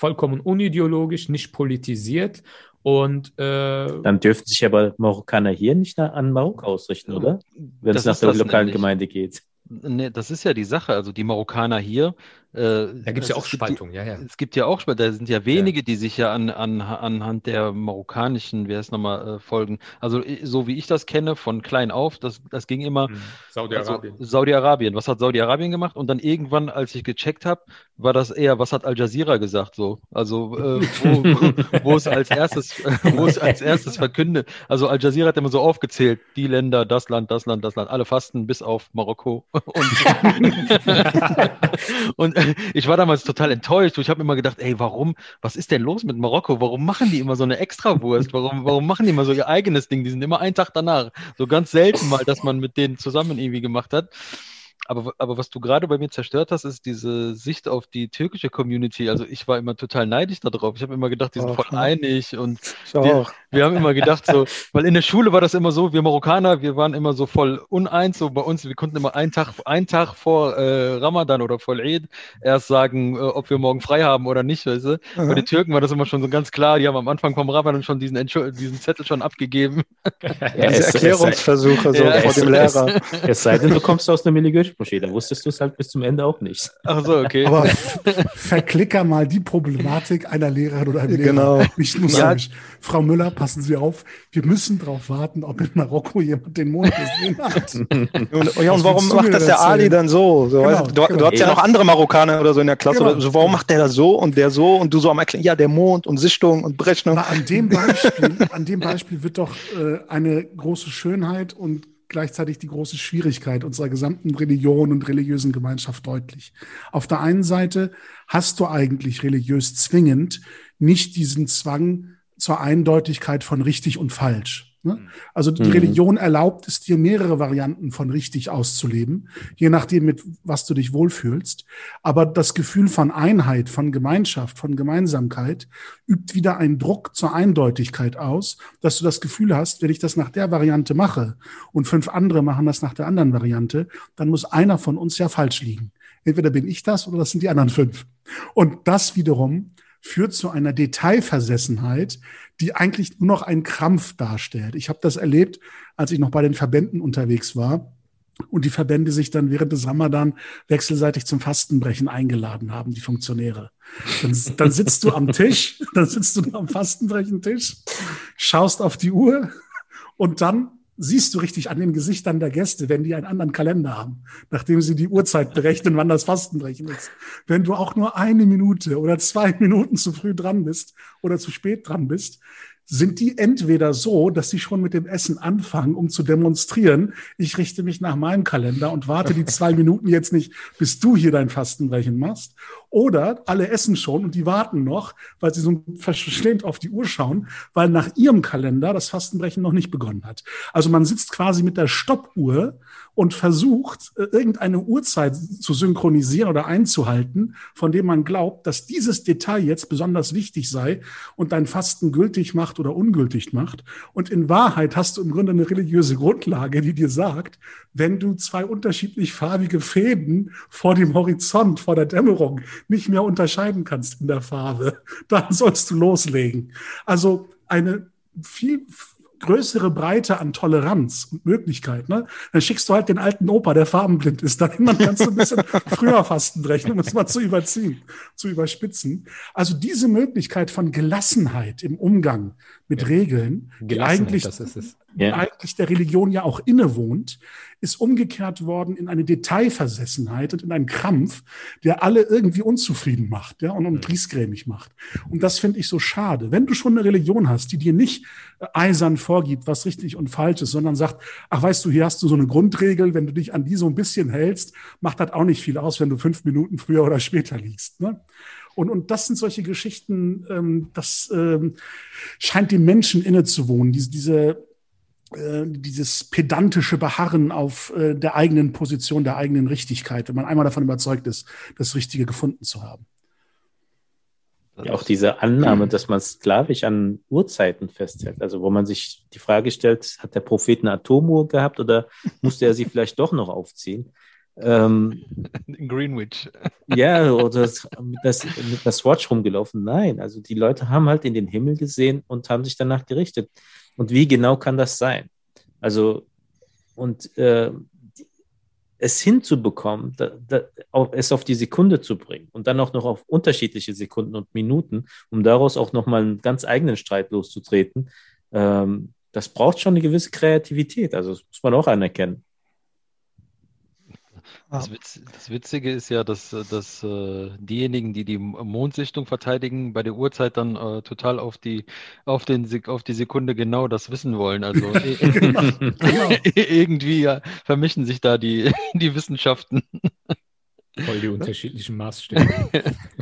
vollkommen unideologisch, nicht politisiert. Und äh, Dann dürften sich aber Marokkaner hier nicht nach, an Marokko ausrichten, oder? Wenn es nach der lokalen nämlich. Gemeinde geht. Nee, das ist ja die Sache. Also die Marokkaner hier. Äh, da gibt es ja auch Spaltung, ja, ja. Es gibt ja auch, da sind ja wenige, die sich ja an, an, anhand der marokkanischen, wie heißt es nochmal, äh, folgen. Also i- so wie ich das kenne, von klein auf, das, das ging immer, Hm, also Saudi-Arabien. Saudi-Arabien. Was hat Saudi-Arabien gemacht? Und dann irgendwann, als ich gecheckt habe, war das eher, was hat Al Jazeera gesagt so? Also äh, wo, wo es als erstes, wo es als erstes verkündet. Also Al Jazeera hat immer so aufgezählt, die Länder, das Land, das Land, das Land, alle fasten bis auf Marokko. Und, und äh, ich war damals total enttäuscht. Ich habe immer gedacht, ey, warum, was ist denn los mit Marokko? Warum machen die immer so eine Extrawurst? Warum, warum machen die immer so ihr eigenes Ding? Die sind immer einen Tag danach. So ganz selten mal, dass man mit denen zusammen irgendwie gemacht hat. Aber, aber was du gerade bei mir zerstört hast, ist diese Sicht auf die türkische Community. Also ich war immer total neidisch darauf. Ich habe immer gedacht, die sind voll einig und Ich wir, auch. wir haben immer gedacht so, weil in der Schule war das immer so, wir Marokkaner, wir waren immer so voll uneins, so bei uns, wir konnten immer einen Tag, einen Tag vor äh, Ramadan oder vor Eid erst sagen, äh, ob wir morgen frei haben oder nicht, weißt du? Bei Aha. den Türken war das immer schon so ganz klar, die haben am Anfang vom Ramadan schon diesen, Entschu- diesen Zettel schon abgegeben. Ja, Diese es- es Erklärungsversuche so Ja, vor es- dem es- Lehrer. Es sei denn, du kommst aus einer Milligösch-Moschee, dann wusstest du es halt bis zum Ende auch nicht. Ach so, okay. Aber verklicker mal die Problematik einer Lehrerin oder einem Lehrer. Genau. Nicht muslimisch. Frau Müller, passen Sie auf, wir müssen darauf warten, ob in Marokko jemand den Mond gesehen hat. Und, ja, und warum macht das der erzählen? Ali dann so? so Genau, weißt du, genau. du hast ja Ja. noch andere Marokkaner oder so in der Klasse. Genau. Oder so, warum macht der das so und der so? Und du so am Erklären, ja, der Mond und Sichtung und Berechnung. Aber an dem Beispiel, an dem Beispiel wird doch äh, eine große Schönheit und gleichzeitig die große Schwierigkeit unserer gesamten Religion und religiösen Gemeinschaft deutlich. Auf der einen Seite hast du eigentlich religiös zwingend nicht diesen Zwang zur Eindeutigkeit von richtig und falsch. Ne? Also die Mhm. Religion erlaubt es dir, mehrere Varianten von richtig auszuleben, je nachdem, mit was du dich wohlfühlst. Aber das Gefühl von Einheit, von Gemeinschaft, von Gemeinsamkeit übt wieder einen Druck zur Eindeutigkeit aus, dass du das Gefühl hast, wenn ich das nach der Variante mache und fünf andere machen das nach der anderen Variante, dann muss einer von uns ja falsch liegen. Entweder bin ich das oder das sind die anderen fünf. Und das wiederum führt zu einer Detailversessenheit, die eigentlich nur noch einen Krampf darstellt. Ich habe das erlebt, als ich noch bei den Verbänden unterwegs war und die Verbände sich dann während des Ramadan wechselseitig zum Fastenbrechen eingeladen haben, die Funktionäre. Dann, dann sitzt du am Tisch, dann sitzt du am Fastenbrechen-Tisch, schaust auf die Uhr und dann siehst du richtig an den Gesichtern der Gäste, wenn die einen anderen Kalender haben, nachdem sie die Uhrzeit berechnen, wann das Fastenbrechen ist. Wenn du auch nur eine Minute oder zwei Minuten zu früh dran bist oder zu spät dran bist, sind die entweder so, dass sie schon mit dem Essen anfangen, um zu demonstrieren, ich richte mich nach meinem Kalender und warte die zwei Minuten jetzt nicht, bis du hier dein Fastenbrechen machst. Oder alle essen schon und die warten noch, weil sie so verschämt auf die Uhr schauen, weil nach ihrem Kalender das Fastenbrechen noch nicht begonnen hat. Also man sitzt quasi mit der Stoppuhr und versucht, äh, irgendeine Uhrzeit zu synchronisieren oder einzuhalten, von dem man glaubt, dass dieses Detail jetzt besonders wichtig sei und dein Fasten gültig macht oder ungültig macht. Und in Wahrheit hast du im Grunde eine religiöse Grundlage, die dir sagt, wenn du zwei unterschiedlich farbige Fäden vor dem Horizont, vor der Dämmerung nicht mehr unterscheiden kannst in der Farbe, dann sollst du loslegen. Also eine viel größere Breite an Toleranz und Möglichkeit. Ne? Dann schickst du halt den alten Opa, der farbenblind ist. Dann kannst du ein bisschen früher fasten brechen, um es mal zu überziehen, zu überspitzen. Also diese Möglichkeit von Gelassenheit im Umgang mit Regeln, die eigentlich, das ist es. Ja. eigentlich der Religion ja auch innewohnt, ist umgekehrt worden in eine Detailversessenheit und in einen Krampf, der alle irgendwie unzufrieden macht ja, und, und griesgrämig macht. Und das finde ich so schade. Wenn du schon eine Religion hast, die dir nicht äh, eisern vorgibt, was richtig und falsch ist, sondern sagt, ach weißt du, hier hast du so eine Grundregel, wenn du dich an die so ein bisschen hältst, macht das auch nicht viel aus, wenn du fünf Minuten früher oder später liegst. Ne? Und, und das sind solche Geschichten, ähm, das ähm, scheint dem Menschen innezuwohnen, diese, diese äh, dieses pedantische Beharren auf äh, der eigenen Position, der eigenen Richtigkeit, wenn man einmal davon überzeugt ist, das Richtige gefunden zu haben. Ja, auch diese Annahme, dass man sklavisch an Uhrzeiten festhält. Also wo man sich die Frage stellt, hat der Prophet eine Atomuhr gehabt oder musste er sie vielleicht doch noch aufziehen? Ähm, In Greenwich. ja, oder mit das, mit der Swatch rumgelaufen. Nein, also die Leute haben halt in den Himmel gesehen und haben sich danach gerichtet. Und wie genau kann das sein? Also, und äh, es hinzubekommen, da, da, auch, es auf die Sekunde zu bringen und dann auch noch auf unterschiedliche Sekunden und Minuten, um daraus auch nochmal einen ganz eigenen Streit loszutreten, ähm, das braucht schon eine gewisse Kreativität. Also, das muss man auch anerkennen. Das, Witz, das Witzige ist ja, dass, dass äh, diejenigen, die die Mondsichtung verteidigen, bei der Uhrzeit dann äh, total auf die, auf, den, auf die Sekunde genau das wissen wollen. Also i- Genau. Irgendwie ja, vermischen sich da die, die Wissenschaften. Voll die unterschiedlichen Maßstäbe.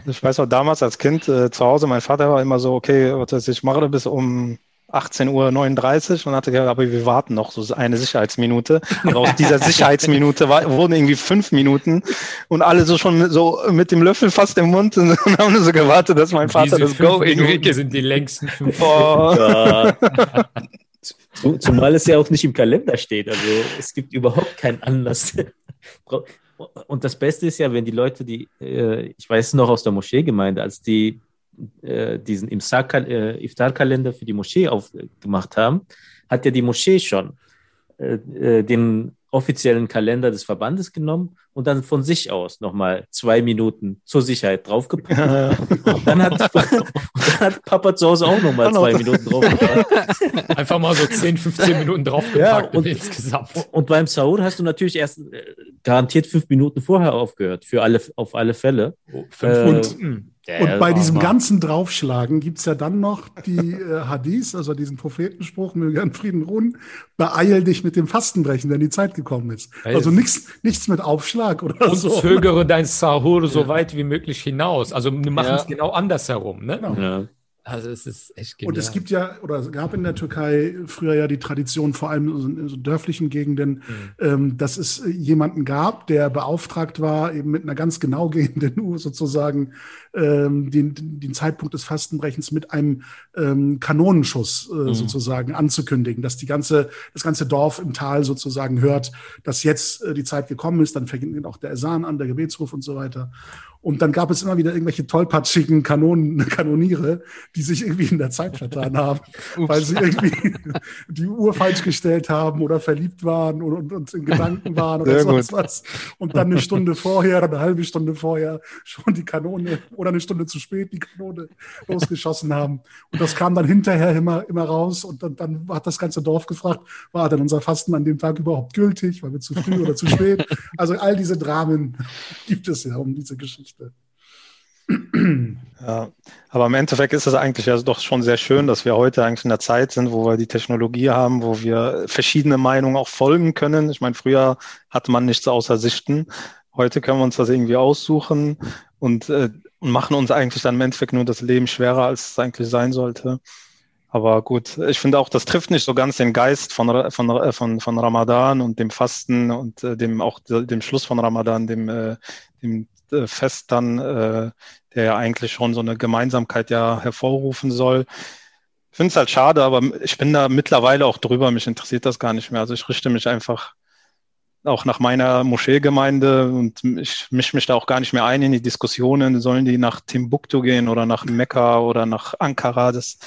Ich weiß auch damals als Kind äh, zu Hause, mein Vater war immer so, okay, was ich, ich mache das bis um 18.39 Uhr und hatte gesagt, aber wir warten noch so eine Sicherheitsminute. Aber aus dieser Sicherheitsminute war, wurden irgendwie fünf Minuten und alle so schon so mit dem Löffel fast im Mund und haben nur so gewartet, dass mein Vater Diese das Go irgendwie gibt. sind die längsten fünf Oh. Ja. Zu- Zumal es ja auch nicht im Kalender steht. Also es gibt überhaupt keinen Anlass. Und das Beste ist ja, wenn die Leute, die, äh, ich weiß noch aus der Moscheegemeinde, als die äh, diesen äh, Iftar-Kalender für die Moschee aufgemacht haben, hat ja die Moschee schon äh, äh, den offiziellen Kalender des Verbandes genommen und dann von sich aus nochmal zwei Minuten zur Sicherheit draufgepackt. Ja, Und dann hat, und dann hat Papa zu Hause auch nochmal zwei Minuten draufgepackt. Einfach mal so 10, 15 Minuten draufgepackt Ja, und- insgesamt. Und beim Sahur hast du natürlich erst garantiert fünf Minuten vorher aufgehört, für alle, auf alle Fälle. Fünf Äh, Und bei diesem aber- ganzen Draufschlagen gibt's ja dann noch die äh, Hadith, also diesen Prophetenspruch, möge an Frieden ruhen, beeil dich mit dem Fastenbrechen, denn die Zeit gekommen ist. Ja, Also nichts nichts mit Aufschlag oder Und so. zögere dein Sahur so weit wie möglich hinaus. Also wir machen es Ja. genau andersherum. Ne? Genau. Ja. Also es ist echt genial. Und es gibt ja, oder es gab in der Türkei früher ja die Tradition, vor allem in so dörflichen Gegenden, ähm, dass es äh, jemanden gab, der beauftragt war, eben mit einer ganz genau gehenden Uhr sozusagen ähm, den, den Zeitpunkt des Fastenbrechens mit einem ähm, Kanonenschuss äh, sozusagen anzukündigen, dass die ganze, das ganze Dorf im Tal sozusagen hört, dass jetzt äh, die Zeit gekommen ist, dann fängt auch der Esan an, der Gebetsruf und so weiter. Und dann gab es immer wieder irgendwelche tollpatschigen Kanonen, Kanoniere, die sich irgendwie in der Zeit vertan haben, weil sie irgendwie die Uhr falsch gestellt haben oder verliebt waren und, und, in Gedanken waren oder Sehr sonst gut. was. Und dann eine Stunde vorher oder eine halbe Stunde vorher schon die Kanone oder eine Stunde zu spät die Kanone losgeschossen haben. Und das kam dann hinterher immer, immer raus und dann, dann hat das ganze Dorf gefragt, war denn unser Fasten an dem Tag überhaupt gültig? War wir zu früh oder zu spät? Also all diese Dramen gibt es ja um diese Geschichte. Ja, aber im Endeffekt ist es eigentlich ja doch schon sehr schön, dass wir heute eigentlich in der Zeit sind, wo wir die Technologie haben, wo wir verschiedene Meinungen auch folgen können. Ich meine, früher hatte man nichts außer Sichten. Heute können wir uns das irgendwie aussuchen und, äh, machen uns eigentlich dann im Endeffekt nur das Leben schwerer, als es eigentlich sein sollte. Aber gut, ich finde auch, das trifft nicht so ganz den Geist von, von, von, von Ramadan und dem Fasten und äh, dem auch de- dem Schluss von Ramadan, dem, äh, dem Fest dann, äh, der ja eigentlich schon so eine Gemeinsamkeit ja hervorrufen soll. Ich finde es halt schade, aber ich bin da mittlerweile auch drüber. Mich interessiert das gar nicht mehr. Also ich richte mich einfach auch nach meiner Moscheegemeinde und ich mische mich da auch gar nicht mehr ein in die Diskussionen. Sollen die nach Timbuktu gehen oder nach Mekka oder nach Ankara? Das,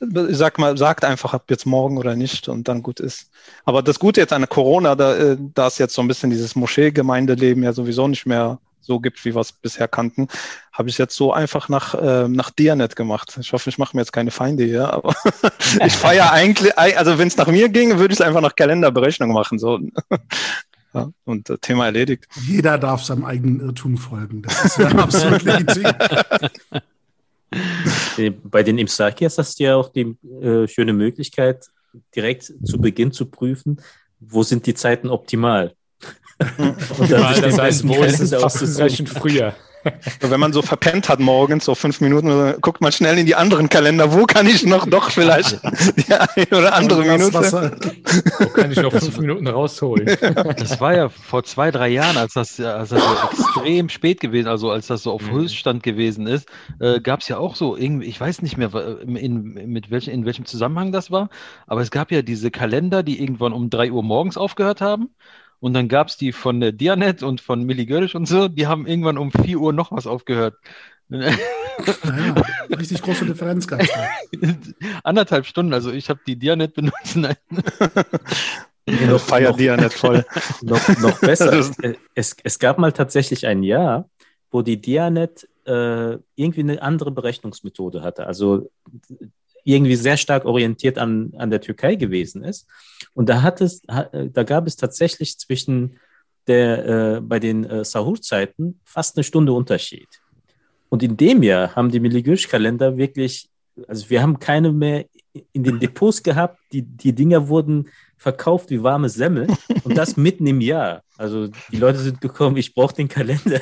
ich sag mal, sagt einfach, ob jetzt morgen oder nicht und dann gut ist. Aber das Gute jetzt an Corona, da, äh, da es jetzt so ein bisschen dieses Moscheegemeindeleben ja sowieso nicht mehr so gibt, wie wir es bisher kannten, habe ich jetzt so einfach nach, äh, nach Dianet gemacht. Ich hoffe, ich mache mir jetzt keine Feinde hier, aber ich feiere eigentlich, also wenn es nach mir ginge, würde ich es einfach nach Kalenderberechnung machen. So. Ja, und äh, Thema erledigt. Jeder darf seinem eigenen Irrtum folgen. Das ist ja absolut legitim. Äh, Bei den Imsakias hast du ja auch die äh, schöne Möglichkeit, direkt zu Beginn zu prüfen, wo sind die Zeiten optimal. Und dann sich das heißt, wo ist Kalender auszusuchen. Früher? Wenn man so verpennt hat morgens, so fünf Minuten, guckt man schnell in die anderen Kalender. Wo kann ich noch doch vielleicht die eine oder andere Minute? Wasser- Wo kann ich noch fünf Minuten rausholen? Das war ja vor zwei, drei Jahren, als das, als das so extrem spät gewesen, also als das so auf Mhm. Höchststand gewesen ist, äh, gab es ja auch so irgendwie, ich weiß nicht mehr, in, in, mit welchem, in welchem Zusammenhang das war, aber es gab ja diese Kalender, die irgendwann um drei Uhr morgens aufgehört haben. Und dann gab es die von der Dianet und von Milli Görisch und so, die haben irgendwann um 4 Uhr noch was aufgehört. Naja, richtig große Differenz gab es da. Anderthalb Stunden, also ich habe die Dianet benutzt. Nein. Nee, noch, Feier noch, Dianet voll. noch, noch besser. Äh, es, es gab mal tatsächlich ein Jahr, wo die Dianet äh, irgendwie eine andere Berechnungsmethode hatte. Also irgendwie sehr stark orientiert an, an der Türkei gewesen ist. Und da hat es, ha, da gab es tatsächlich zwischen der, äh, bei den äh, Sahur-Zeiten fast eine Stunde Unterschied. Und in dem Jahr haben die Miligüsch-Kalender wirklich, also wir haben keine mehr in den Depots gehabt, die, die Dinger wurden verkauft wie warme Semmel und das mitten im Jahr. Also die Leute sind gekommen, ich brauche den Kalender.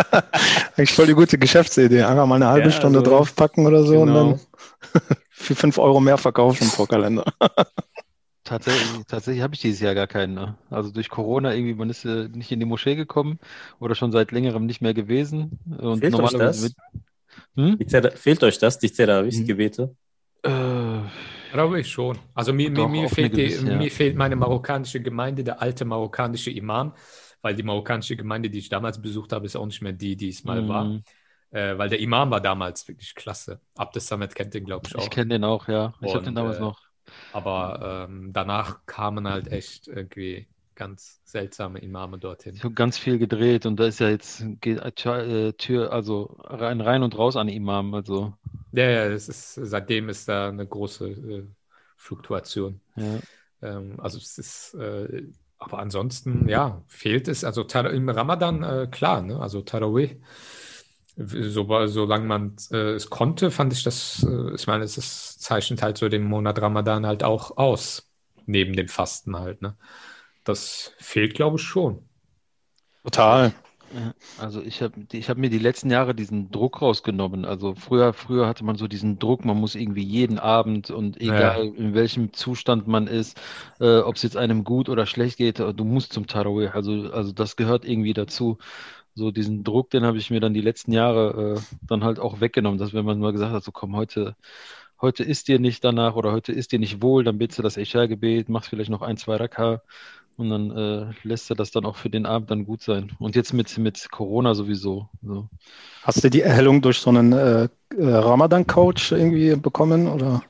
Eigentlich voll die gute Geschäftsidee. Einfach mal eine halbe Ja, Stunde also, draufpacken oder so. Und genau. dann, für 5 Euro mehr verkaufen pro Kalender. Tatsächlich, tatsächlich habe ich dieses Jahr gar keinen. Ne? Also durch Corona irgendwie, man ist äh, nicht in die Moschee gekommen oder schon seit längerem nicht mehr gewesen. Und Fehlt euch das? mit, hm? Die Tera- Fehlt euch das, die Teravis-Gebete? äh, Glaube ich schon. Also mir, mir, mir, fehlt die, gewisse, ja. mir fehlt meine marokkanische Gemeinde, der alte marokkanische Imam, weil die marokkanische Gemeinde, die ich damals besucht habe, ist auch nicht mehr die, die es mal war. Äh, weil der Imam war damals wirklich klasse. Abdes Samet kennt den, glaube ich, auch. ich kenne den auch, ja. Ich habe den damals äh, noch. Aber ähm, danach kamen halt echt irgendwie ganz seltsame Imame dorthin. Ich habe ganz viel gedreht und da ist ja jetzt geht, äh, Tür, also rein, rein und raus an Imam. Also, Ja, ja, es ist, seitdem ist da eine große äh, Fluktuation. ja. Ähm, also es ist, äh, aber ansonsten, ja, fehlt es. Also im Ramadan, äh, klar, ne? Also Tarawih, so, solange man äh, es konnte, fand ich das, äh, ich meine, es ist, zeichnet halt so den Monat Ramadan halt auch aus, neben dem Fasten halt, ne? Das fehlt, glaube ich, schon. Total. Ja, Also ich habe ich hab mir die letzten Jahre diesen Druck rausgenommen. Also früher, früher hatte man so diesen Druck, man muss irgendwie jeden Abend und egal in welchem Zustand man ist, äh, ob es jetzt einem gut oder schlecht geht, du musst zum Tarawih. Also, also das gehört irgendwie dazu. So diesen Druck, den habe ich mir dann die letzten Jahre äh, dann halt auch weggenommen, dass wenn man mal gesagt hat, so komm, heute, heute ist dir nicht danach oder heute ist dir nicht wohl, dann betest du das Isha-Gebet, machst vielleicht noch ein, zwei Raka und dann äh, lässt er das dann auch für den Abend dann gut sein. Und jetzt mit, mit Corona sowieso. So. Hast du die Erhellung durch so einen äh, äh, Ramadan-Coach irgendwie bekommen oder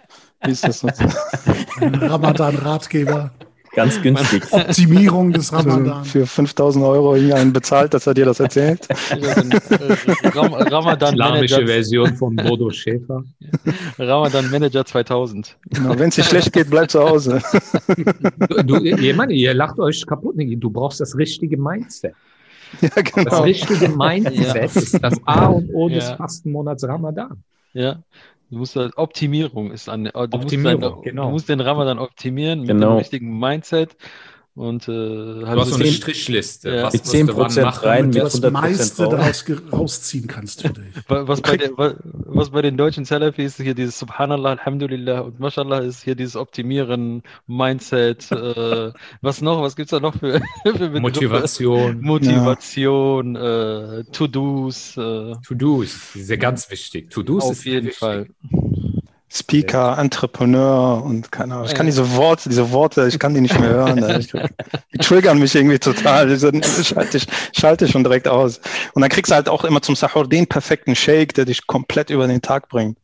wie ist das? Ein Ramadan-Ratgeber, Ganz günstig. Optimierung des Ramadan. für 5000 Euro irgendeinen bezahlt, dass er dir das erzählt? Den, äh, Ram Ramadan Islamische Manager, Version von Bodo Schäfer. Ramadan Manager 2000. Genau, Wenn es dir schlecht geht, bleib zu Hause. Du, du, ihr, Mann, ihr lacht euch kaputt. Du brauchst das richtige Mindset. ja, Das genau. richtige Mindset Ja. ist das A und O des Ja. Fastenmonats Ramadan. Ja. Du musst halt, Optimierung ist an, du Optimierung, musst, dein, genau. du musst den Ramadan optimieren mit Genau. dem richtigen Mindset und äh, Du hast so eine zehn- Strichliste. Ja. Was, Mit was du wann 10% machen rein, mit das 100% meiste raus. daraus rausziehen kannst für dich. Wa- Was bei, der, wa- was bei den deutschen Salafis hier dieses Subhanallah, Alhamdulillah und Mashallah ist hier dieses Optimieren, Mindset, äh, was noch, was gibt's da noch für, für? Motivation. Motivation, äh, To-Dos, äh, To-Do ist sehr ganz wichtig. To-Dos auf ist jeden wichtig. Fall. Speaker, Entrepreneur und keine Ahnung. Ich kann diese Worte, diese Worte, ich kann die nicht mehr hören. ey. Ich, die triggern mich irgendwie total. Sind- Schalte ich, schalte ich schon direkt aus. Und dann kriegst du halt auch immer zum Sahur den perfekten Shake, der dich komplett über den Tag bringt.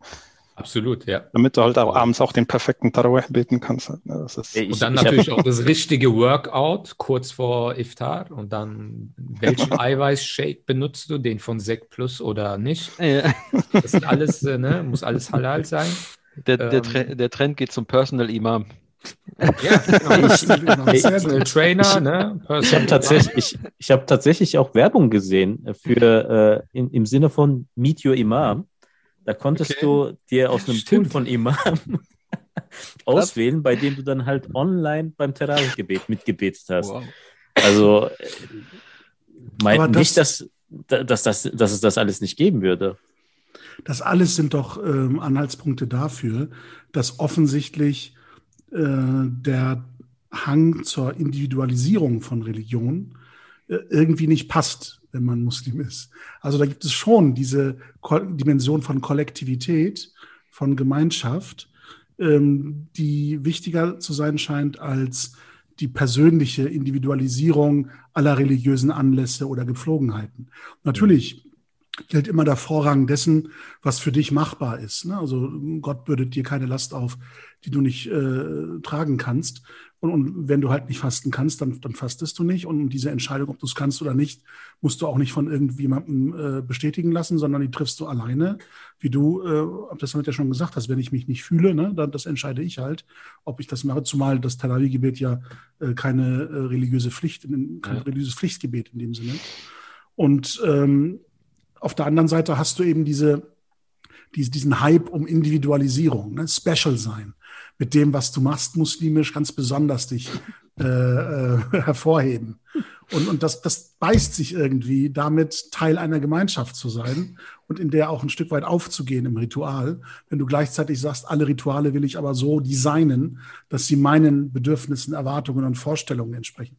Absolut, ja. Damit du halt auch abends auch den perfekten Tarawih beten kannst. halt, ne? Das ist, Ich, Und dann ich natürlich auch das richtige Workout kurz vor Iftar. Und dann, welchen Eiweißshake benutzt du? Den von Sek Plus oder nicht? Ja. Das sind alles, äh, ne, muss alles halal sein. Der, der, Ähm. Der Trend geht zum Personal Imam. Ja, genau. Ich- Personal Sehr Trainer, ne? Ich habe tatsächlich, ich, ich hab tatsächlich auch Werbung gesehen für äh, in, im Sinne von Meet Your Imam. Da konntest Okay. du dir aus einem Stimmt. Pool von Imam auswählen, bei dem du dann halt online beim Tarawih-Gebet mitgebetet hast. Wow. Also äh, das- nicht, dass, dass, dass, dass es das alles nicht geben würde. Das alles sind doch ähm, Anhaltspunkte dafür, dass offensichtlich äh, der Hang zur Individualisierung von Religion äh, irgendwie nicht passt, wenn man Muslim ist. Also da gibt es schon diese Ko Dimension von Kollektivität, von Gemeinschaft, ähm, die wichtiger zu sein scheint als die persönliche Individualisierung aller religiösen Anlässe oder Gepflogenheiten. Natürlich gilt immer der Vorrang dessen, was für dich machbar ist. Ne? Also Gott bürdet dir keine Last auf, die du nicht äh, tragen kannst. Und, und wenn du halt nicht fasten kannst, dann, dann fastest du nicht. Und diese Entscheidung, ob du es kannst oder nicht, musst du auch nicht von irgendjemandem äh, bestätigen lassen, sondern die triffst du alleine. Wie du, äh, das hat ja schon gesagt hast, wenn ich mich nicht fühle, ne, dann das entscheide ich halt, ob ich das mache. Zumal das Tarawih-Gebet ja äh, keine äh, religiöse Pflicht, kein Ja. religiöses Pflichtgebet in dem Sinne. Und ähm, auf der anderen Seite hast du eben diese, diese, diesen Hype um Individualisierung, ne? Special sein. Mit dem, was du machst, muslimisch, ganz besonders dich äh, äh, hervorheben. Und, und das, das beißt sich irgendwie, damit Teil einer Gemeinschaft zu sein und in der auch ein Stück weit aufzugehen im Ritual. Wenn du gleichzeitig sagst, alle Rituale will ich aber so designen, dass sie meinen Bedürfnissen, Erwartungen und Vorstellungen entsprechen.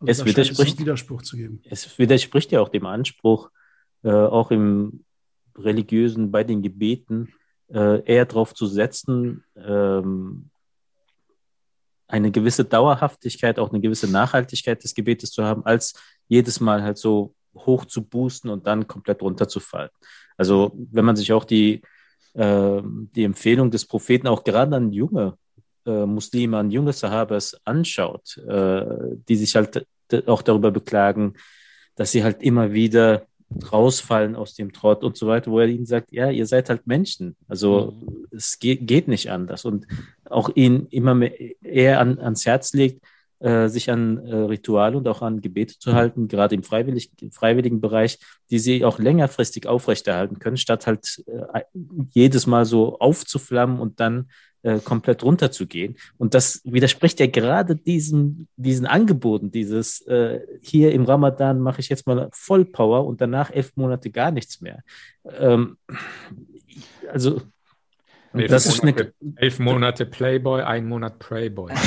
Also es, widerspricht, es Widerspruch zu geben. Es widerspricht ja auch dem Anspruch, äh, auch im religiösen, bei den Gebeten, äh, eher darauf zu setzen, ähm, eine gewisse Dauerhaftigkeit, auch eine gewisse Nachhaltigkeit des Gebetes zu haben, als jedes Mal halt so hoch zu boosten und dann komplett runterzufallen. Also wenn man sich auch die, äh, die Empfehlung des Propheten auch gerade an junge äh, Muslime, an junge Sahabas anschaut, äh, die sich halt auch darüber beklagen, dass sie halt immer wieder rausfallen aus dem Trott und so weiter, wo er ihnen sagt, ja, ihr seid halt Menschen. Also mhm. es geht, geht, nicht anders. Und auch ihnen immer mehr, eher an, ans Herz legt, äh, sich an äh, Rituale und auch an Gebete zu halten, gerade im, freiwillig, im freiwilligen Bereich, die sie auch längerfristig aufrechterhalten können, statt halt äh, jedes Mal so aufzuflammen und dann äh, komplett runterzugehen. Und das widerspricht ja gerade diesen, diesen Angeboten, dieses äh, hier im Ramadan mache ich jetzt mal Vollpower und danach elf Monate gar nichts mehr. Ähm, also Elf das ist eine, elf Monate Playboy, ein Monat Prayboy.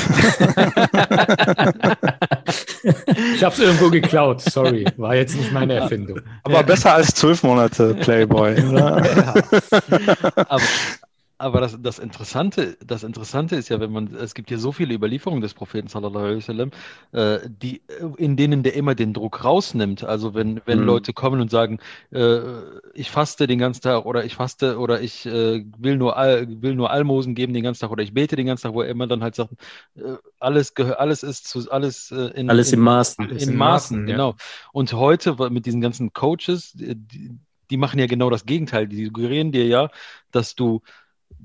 ich habe es irgendwo geklaut, sorry, war jetzt nicht meine Erfindung. Aber besser als zwölf Monate Playboy. ja. Aber, aber das, das, Interessante, das Interessante ist ja, wenn man, es gibt ja so viele Überlieferungen des Propheten sallallahu alaihi wasallam, äh, die, in denen der immer den Druck rausnimmt. Also wenn, wenn mhm. Leute kommen und sagen, äh, ich faste den ganzen Tag oder ich faste oder ich äh, will, nur will nur Almosen geben den ganzen Tag oder ich bete den ganzen Tag, wo er immer dann halt sagt, äh, alles gehört, alles ist zu, alles äh, in, alles in, in Maßen. In, in, Maßen, genau. Ja. Und heute mit diesen ganzen Coaches, die, die machen ja genau das Gegenteil. Die suggerieren dir ja, dass du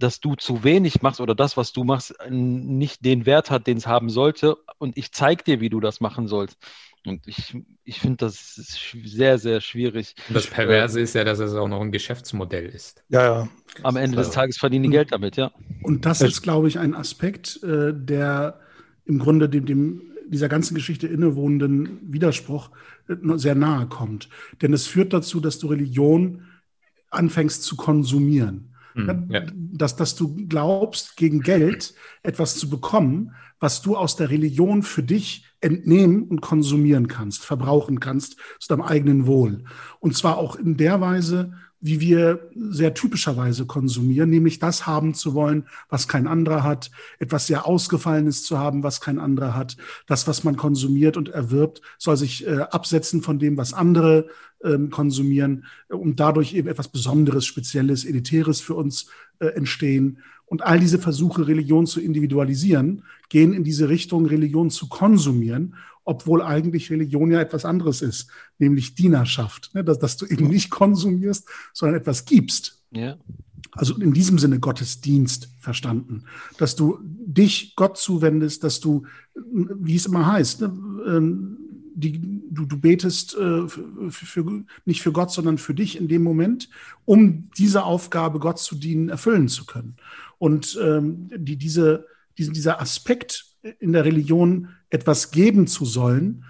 dass du zu wenig machst oder das, was du machst, nicht den Wert hat, den es haben sollte. Und ich zeige dir, wie du das machen sollst. Und ich, ich finde das sehr, sehr schwierig. Das Perverse ist ja, dass es auch noch ein Geschäftsmodell ist. Ja, ja. Am Ende des Tages verdienen die Geld damit, ja. Und das ist, glaube ich, ein Aspekt, äh, der im Grunde dem, dem dieser ganzen Geschichte innewohnenden Widerspruch äh, sehr nahe kommt. Denn es führt dazu, dass du Religion anfängst zu konsumieren. Mhm, ja. dass, dass du glaubst, gegen Geld etwas zu bekommen, was du aus der Religion für dich entnehmen und konsumieren kannst, verbrauchen kannst zu deinem eigenen Wohl. Und zwar auch in der Weise, wie wir sehr typischerweise konsumieren, nämlich das haben zu wollen, was kein anderer hat, etwas sehr Ausgefallenes zu haben, was kein anderer hat. Das, was man konsumiert und erwirbt, soll sich äh, absetzen von dem, was andere ähm, konsumieren, um dadurch eben etwas Besonderes, Spezielles, Elitäres für uns äh, entstehen. Und all diese Versuche, Religion zu individualisieren, gehen in diese Richtung, Religion zu konsumieren obwohl eigentlich Religion ja etwas anderes ist, nämlich Dienerschaft, ne? dass, dass, du eben nicht konsumierst, sondern etwas gibst. Ja. Also in diesem Sinne Gottesdienst verstanden, dass du dich Gott zuwendest, dass du, wie es immer heißt, ne? Ähm, die, du, du betest äh, für, für, nicht für Gott, sondern für dich in dem Moment, um diese Aufgabe, Gott zu dienen, erfüllen zu können. Und ähm, die, diese, diesen, dieser Aspekt in der Religion etwas geben zu sollen,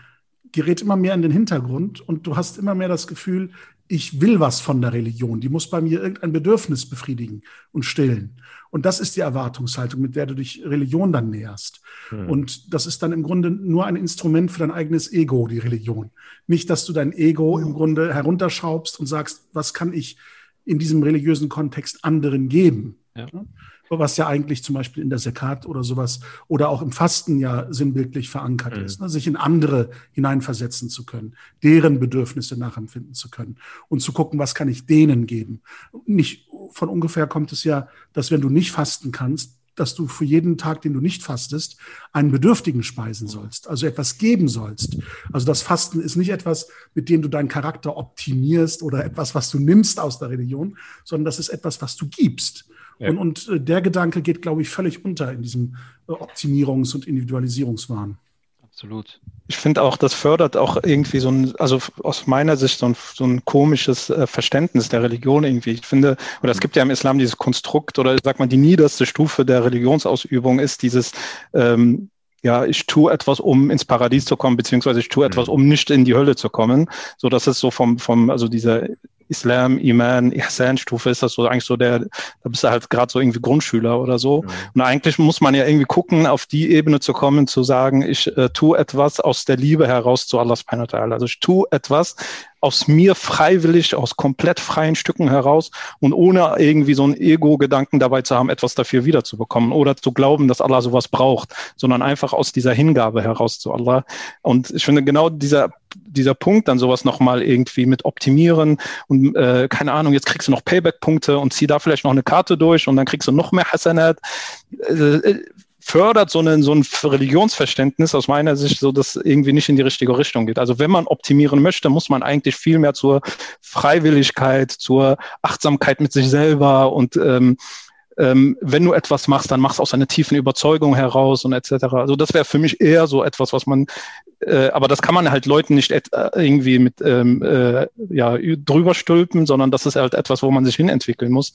gerät immer mehr in den Hintergrund und du hast immer mehr das Gefühl, ich will was von der Religion. Die muss bei mir irgendein Bedürfnis befriedigen und stillen. Und das ist die Erwartungshaltung, mit der du dich Religion dann näherst. Hm. Und das ist dann im Grunde nur ein Instrument für dein eigenes Ego, die Religion. Nicht, dass du dein Ego im Grunde herunterschraubst und sagst, was kann ich in diesem religiösen Kontext anderen geben? Ja was ja eigentlich zum Beispiel in der Sekat oder sowas oder auch im Fasten ja sinnbildlich verankert mhm. ist, ne? sich in andere hineinversetzen zu können, deren Bedürfnisse nachempfinden zu können und zu gucken, was kann ich denen geben. Nicht von ungefähr kommt es ja, dass wenn du nicht fasten kannst, dass du für jeden Tag, den du nicht fastest, einen Bedürftigen speisen sollst, also etwas geben sollst. Also das Fasten ist nicht etwas, mit dem du deinen Charakter optimierst oder etwas, was du nimmst aus der Religion, sondern das ist etwas, was du gibst. Ja. Und, und äh, der Gedanke geht, glaube ich, völlig unter in diesem äh, Optimierungs- und Individualisierungswahn. Absolut. Ich finde auch, das fördert auch irgendwie so ein, also aus meiner Sicht so ein, so ein komisches äh, Verständnis der Religion irgendwie. Ich finde, oder es gibt ja im Islam dieses Konstrukt oder sag mal, die niederste Stufe der Religionsausübung ist dieses, ähm, ja, ich tue etwas, um ins Paradies zu kommen, beziehungsweise ich tue etwas, Mhm. um nicht in die Hölle zu kommen. So, das ist so vom, vom, also dieser Islam, Iman, Ihsan-Stufe ist das so eigentlich so der, da bist du halt gerade so irgendwie Grundschüler oder so. Mhm. Und eigentlich muss man ja irgendwie gucken, auf die Ebene zu kommen, zu sagen, ich äh, tue etwas aus der Liebe heraus zu Allah subhanahu wa ta'ala. Also ich tue etwas aus mir freiwillig, aus komplett freien Stücken heraus und ohne irgendwie so einen Ego-Gedanken dabei zu haben, etwas dafür wiederzubekommen oder zu glauben, dass Allah sowas braucht, sondern einfach aus dieser Hingabe heraus zu Allah. Und ich finde genau dieser, dieser Punkt, dann sowas nochmal irgendwie mit optimieren und äh, keine Ahnung, jetzt kriegst du noch Payback-Punkte und zieh da vielleicht noch eine Karte durch und dann kriegst du noch mehr Hasanat. Äh, fördert so ein, so ein Religionsverständnis aus meiner Sicht so, dass irgendwie nicht in die richtige Richtung geht. Also wenn man optimieren möchte, muss man eigentlich viel mehr zur Freiwilligkeit, zur Achtsamkeit mit sich selber und ähm, ähm, wenn du etwas machst, dann machst du aus einer tiefen Überzeugung heraus und etc. Also das wäre für mich eher so etwas, was man, äh, aber das kann man halt Leuten nicht äh, irgendwie mit ähm, äh, ja, drüber stülpen, sondern das ist halt etwas, wo man sich hinentwickeln muss.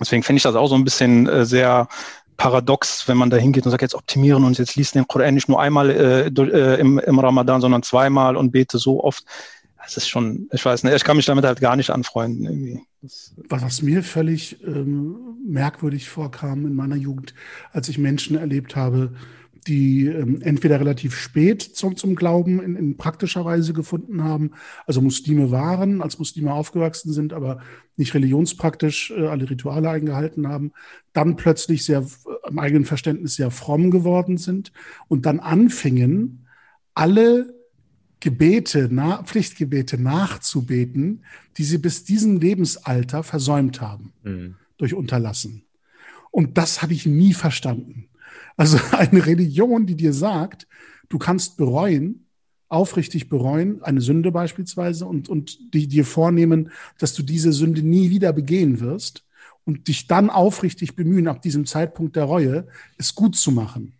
Deswegen finde ich das auch so ein bisschen äh, sehr paradox, wenn man da hingeht und sagt, jetzt optimieren und jetzt liest den Koran nicht nur einmal äh, äh, im, im Ramadan, sondern zweimal und bete so oft. Das ist schon, ich weiß nicht, ich kann mich damit halt gar nicht anfreunden irgendwie. Das, Was mir völlig ähm, merkwürdig vorkam in meiner Jugend, als ich Menschen erlebt habe, die ähm, entweder relativ spät zum, zum Glauben in, in praktischer Weise gefunden haben, also Muslime waren, als Muslime aufgewachsen sind, aber nicht religionspraktisch äh, alle Rituale eingehalten haben, dann plötzlich sehr im eigenen Verständnis sehr fromm geworden sind und dann anfingen, alle Gebete, na, Pflichtgebete nachzubeten, die sie bis diesem Lebensalter versäumt haben Mhm. durch Unterlassen. Und das habe ich nie verstanden. Also eine Religion, die dir sagt, du kannst bereuen, aufrichtig bereuen, eine Sünde beispielsweise, und, und die dir vornehmen, dass du diese Sünde nie wieder begehen wirst und dich dann aufrichtig bemühen, ab diesem Zeitpunkt der Reue, es gut zu machen.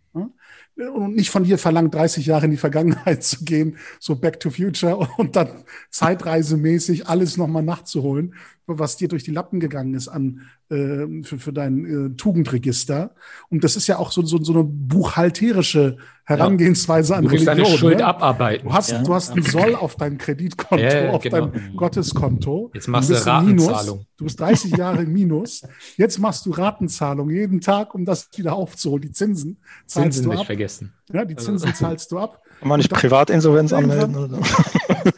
Und nicht von dir verlangt, 30 Jahre in die Vergangenheit zu gehen, so Back to Future und dann zeitreisemäßig alles nochmal nachzuholen, was dir durch die Lappen gegangen ist an äh, für, für dein äh, Tugendregister. Und das ist ja auch so, so, so eine buchhalterische Herangehensweise an Du musst deine Religion. Schuld ne? abarbeiten. Du hast, Ja. du hast einen Soll auf deinem Kreditkonto, Ja, ja, auf genau. deinem Gotteskonto. Jetzt machst du du bist Minus. Ratenzahlung. Du bist 30 Jahre im Minus. Jetzt machst du Ratenzahlung jeden Tag, um das wieder aufzuholen. Die Zinsen zahlst Zinsen du nicht ab. vergessen. Ja, die Zinsen zahlst du ab. kann man nicht Privatinsolvenz anmelden? Oder? so?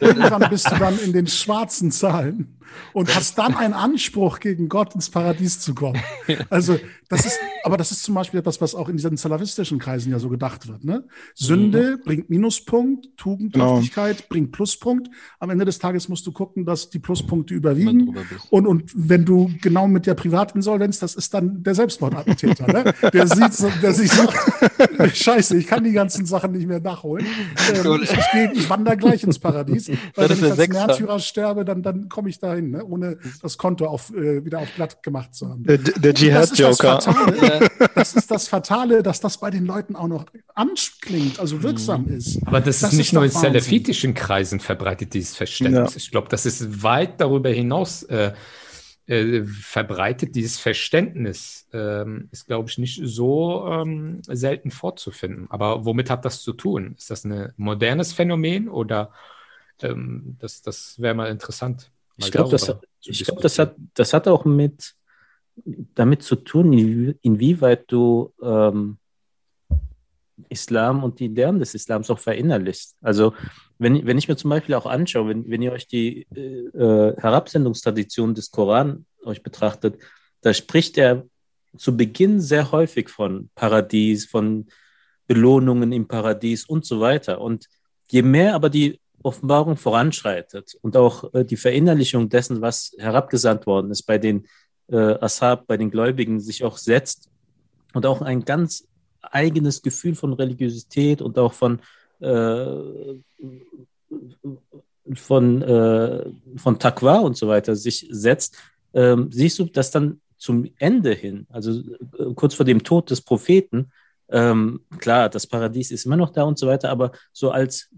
Irgendwann bist du dann in den schwarzen Zahlen und hast dann einen Anspruch, gegen Gott ins Paradies zu kommen. Also, das ist, aber das ist zum Beispiel etwas, was auch in diesen salafistischen Kreisen ja so gedacht wird. Ne? Sünde bringt Minuspunkt, Tugendhaftigkeit bringt Pluspunkt. Am Ende des Tages musst du gucken, dass die Pluspunkte überwiegen. Und, und wenn du genau mit der Privatinsolvenz, das ist dann der Selbstmordattentäter, ne? Der sieht, so, der sich sagt, scheiße, ich kann die ganzen Sachen nicht mehr nachholen. Ähm, ich, ich, ich wandere gleich ins Paradies. Weil wenn ich als. Märtyrer sterbe, dann, dann komme ich dahin, ne? ohne das Konto auf, äh, wieder auf glatt gemacht zu haben. Der, der das ist das Jihad-Joker. Fatale, das ist das Fatale, dass das bei den Leuten auch noch anklingt, also wirksam Mhm. ist. Aber das, Das ist nicht ist nur in Wahnsinn. salafitischen Kreisen verbreitet, dieses Verständnis. Ja. Ich glaube, das ist weit darüber hinaus äh, äh, verbreitet. Dieses Verständnis ähm, ist, glaube ich, nicht so ähm, selten vorzufinden. Aber womit hat das zu tun? Ist das ein modernes Phänomen oder ähm, das, das wäre mal interessant. Ich glaube, das, hat- ich glaub, das, hat, das hat auch mit damit zu tun, inwie- inwieweit du ähm, Islam und die Lehren des Islams auch verinnerlichst. Also wenn, wenn ich mir zum Beispiel auch anschaue, wenn, wenn ihr euch die äh, äh, Herabsendungstradition des Koran euch betrachtet, da spricht er zu Beginn sehr häufig von Paradies, von Belohnungen im Paradies und so weiter. Und je mehr aber die Offenbarung voranschreitet und auch äh, die Verinnerlichung dessen, was herabgesandt worden ist, bei den äh, Ashab, bei den Gläubigen sich auch setzt und auch ein ganz eigenes Gefühl von Religiosität und auch von, äh, von, äh, von Taqwa und so weiter sich setzt, ähm, siehst du, dass dann zum Ende hin, also äh, kurz vor dem Tod des Propheten, ähm, klar, das Paradies ist immer noch da und so weiter, aber so als,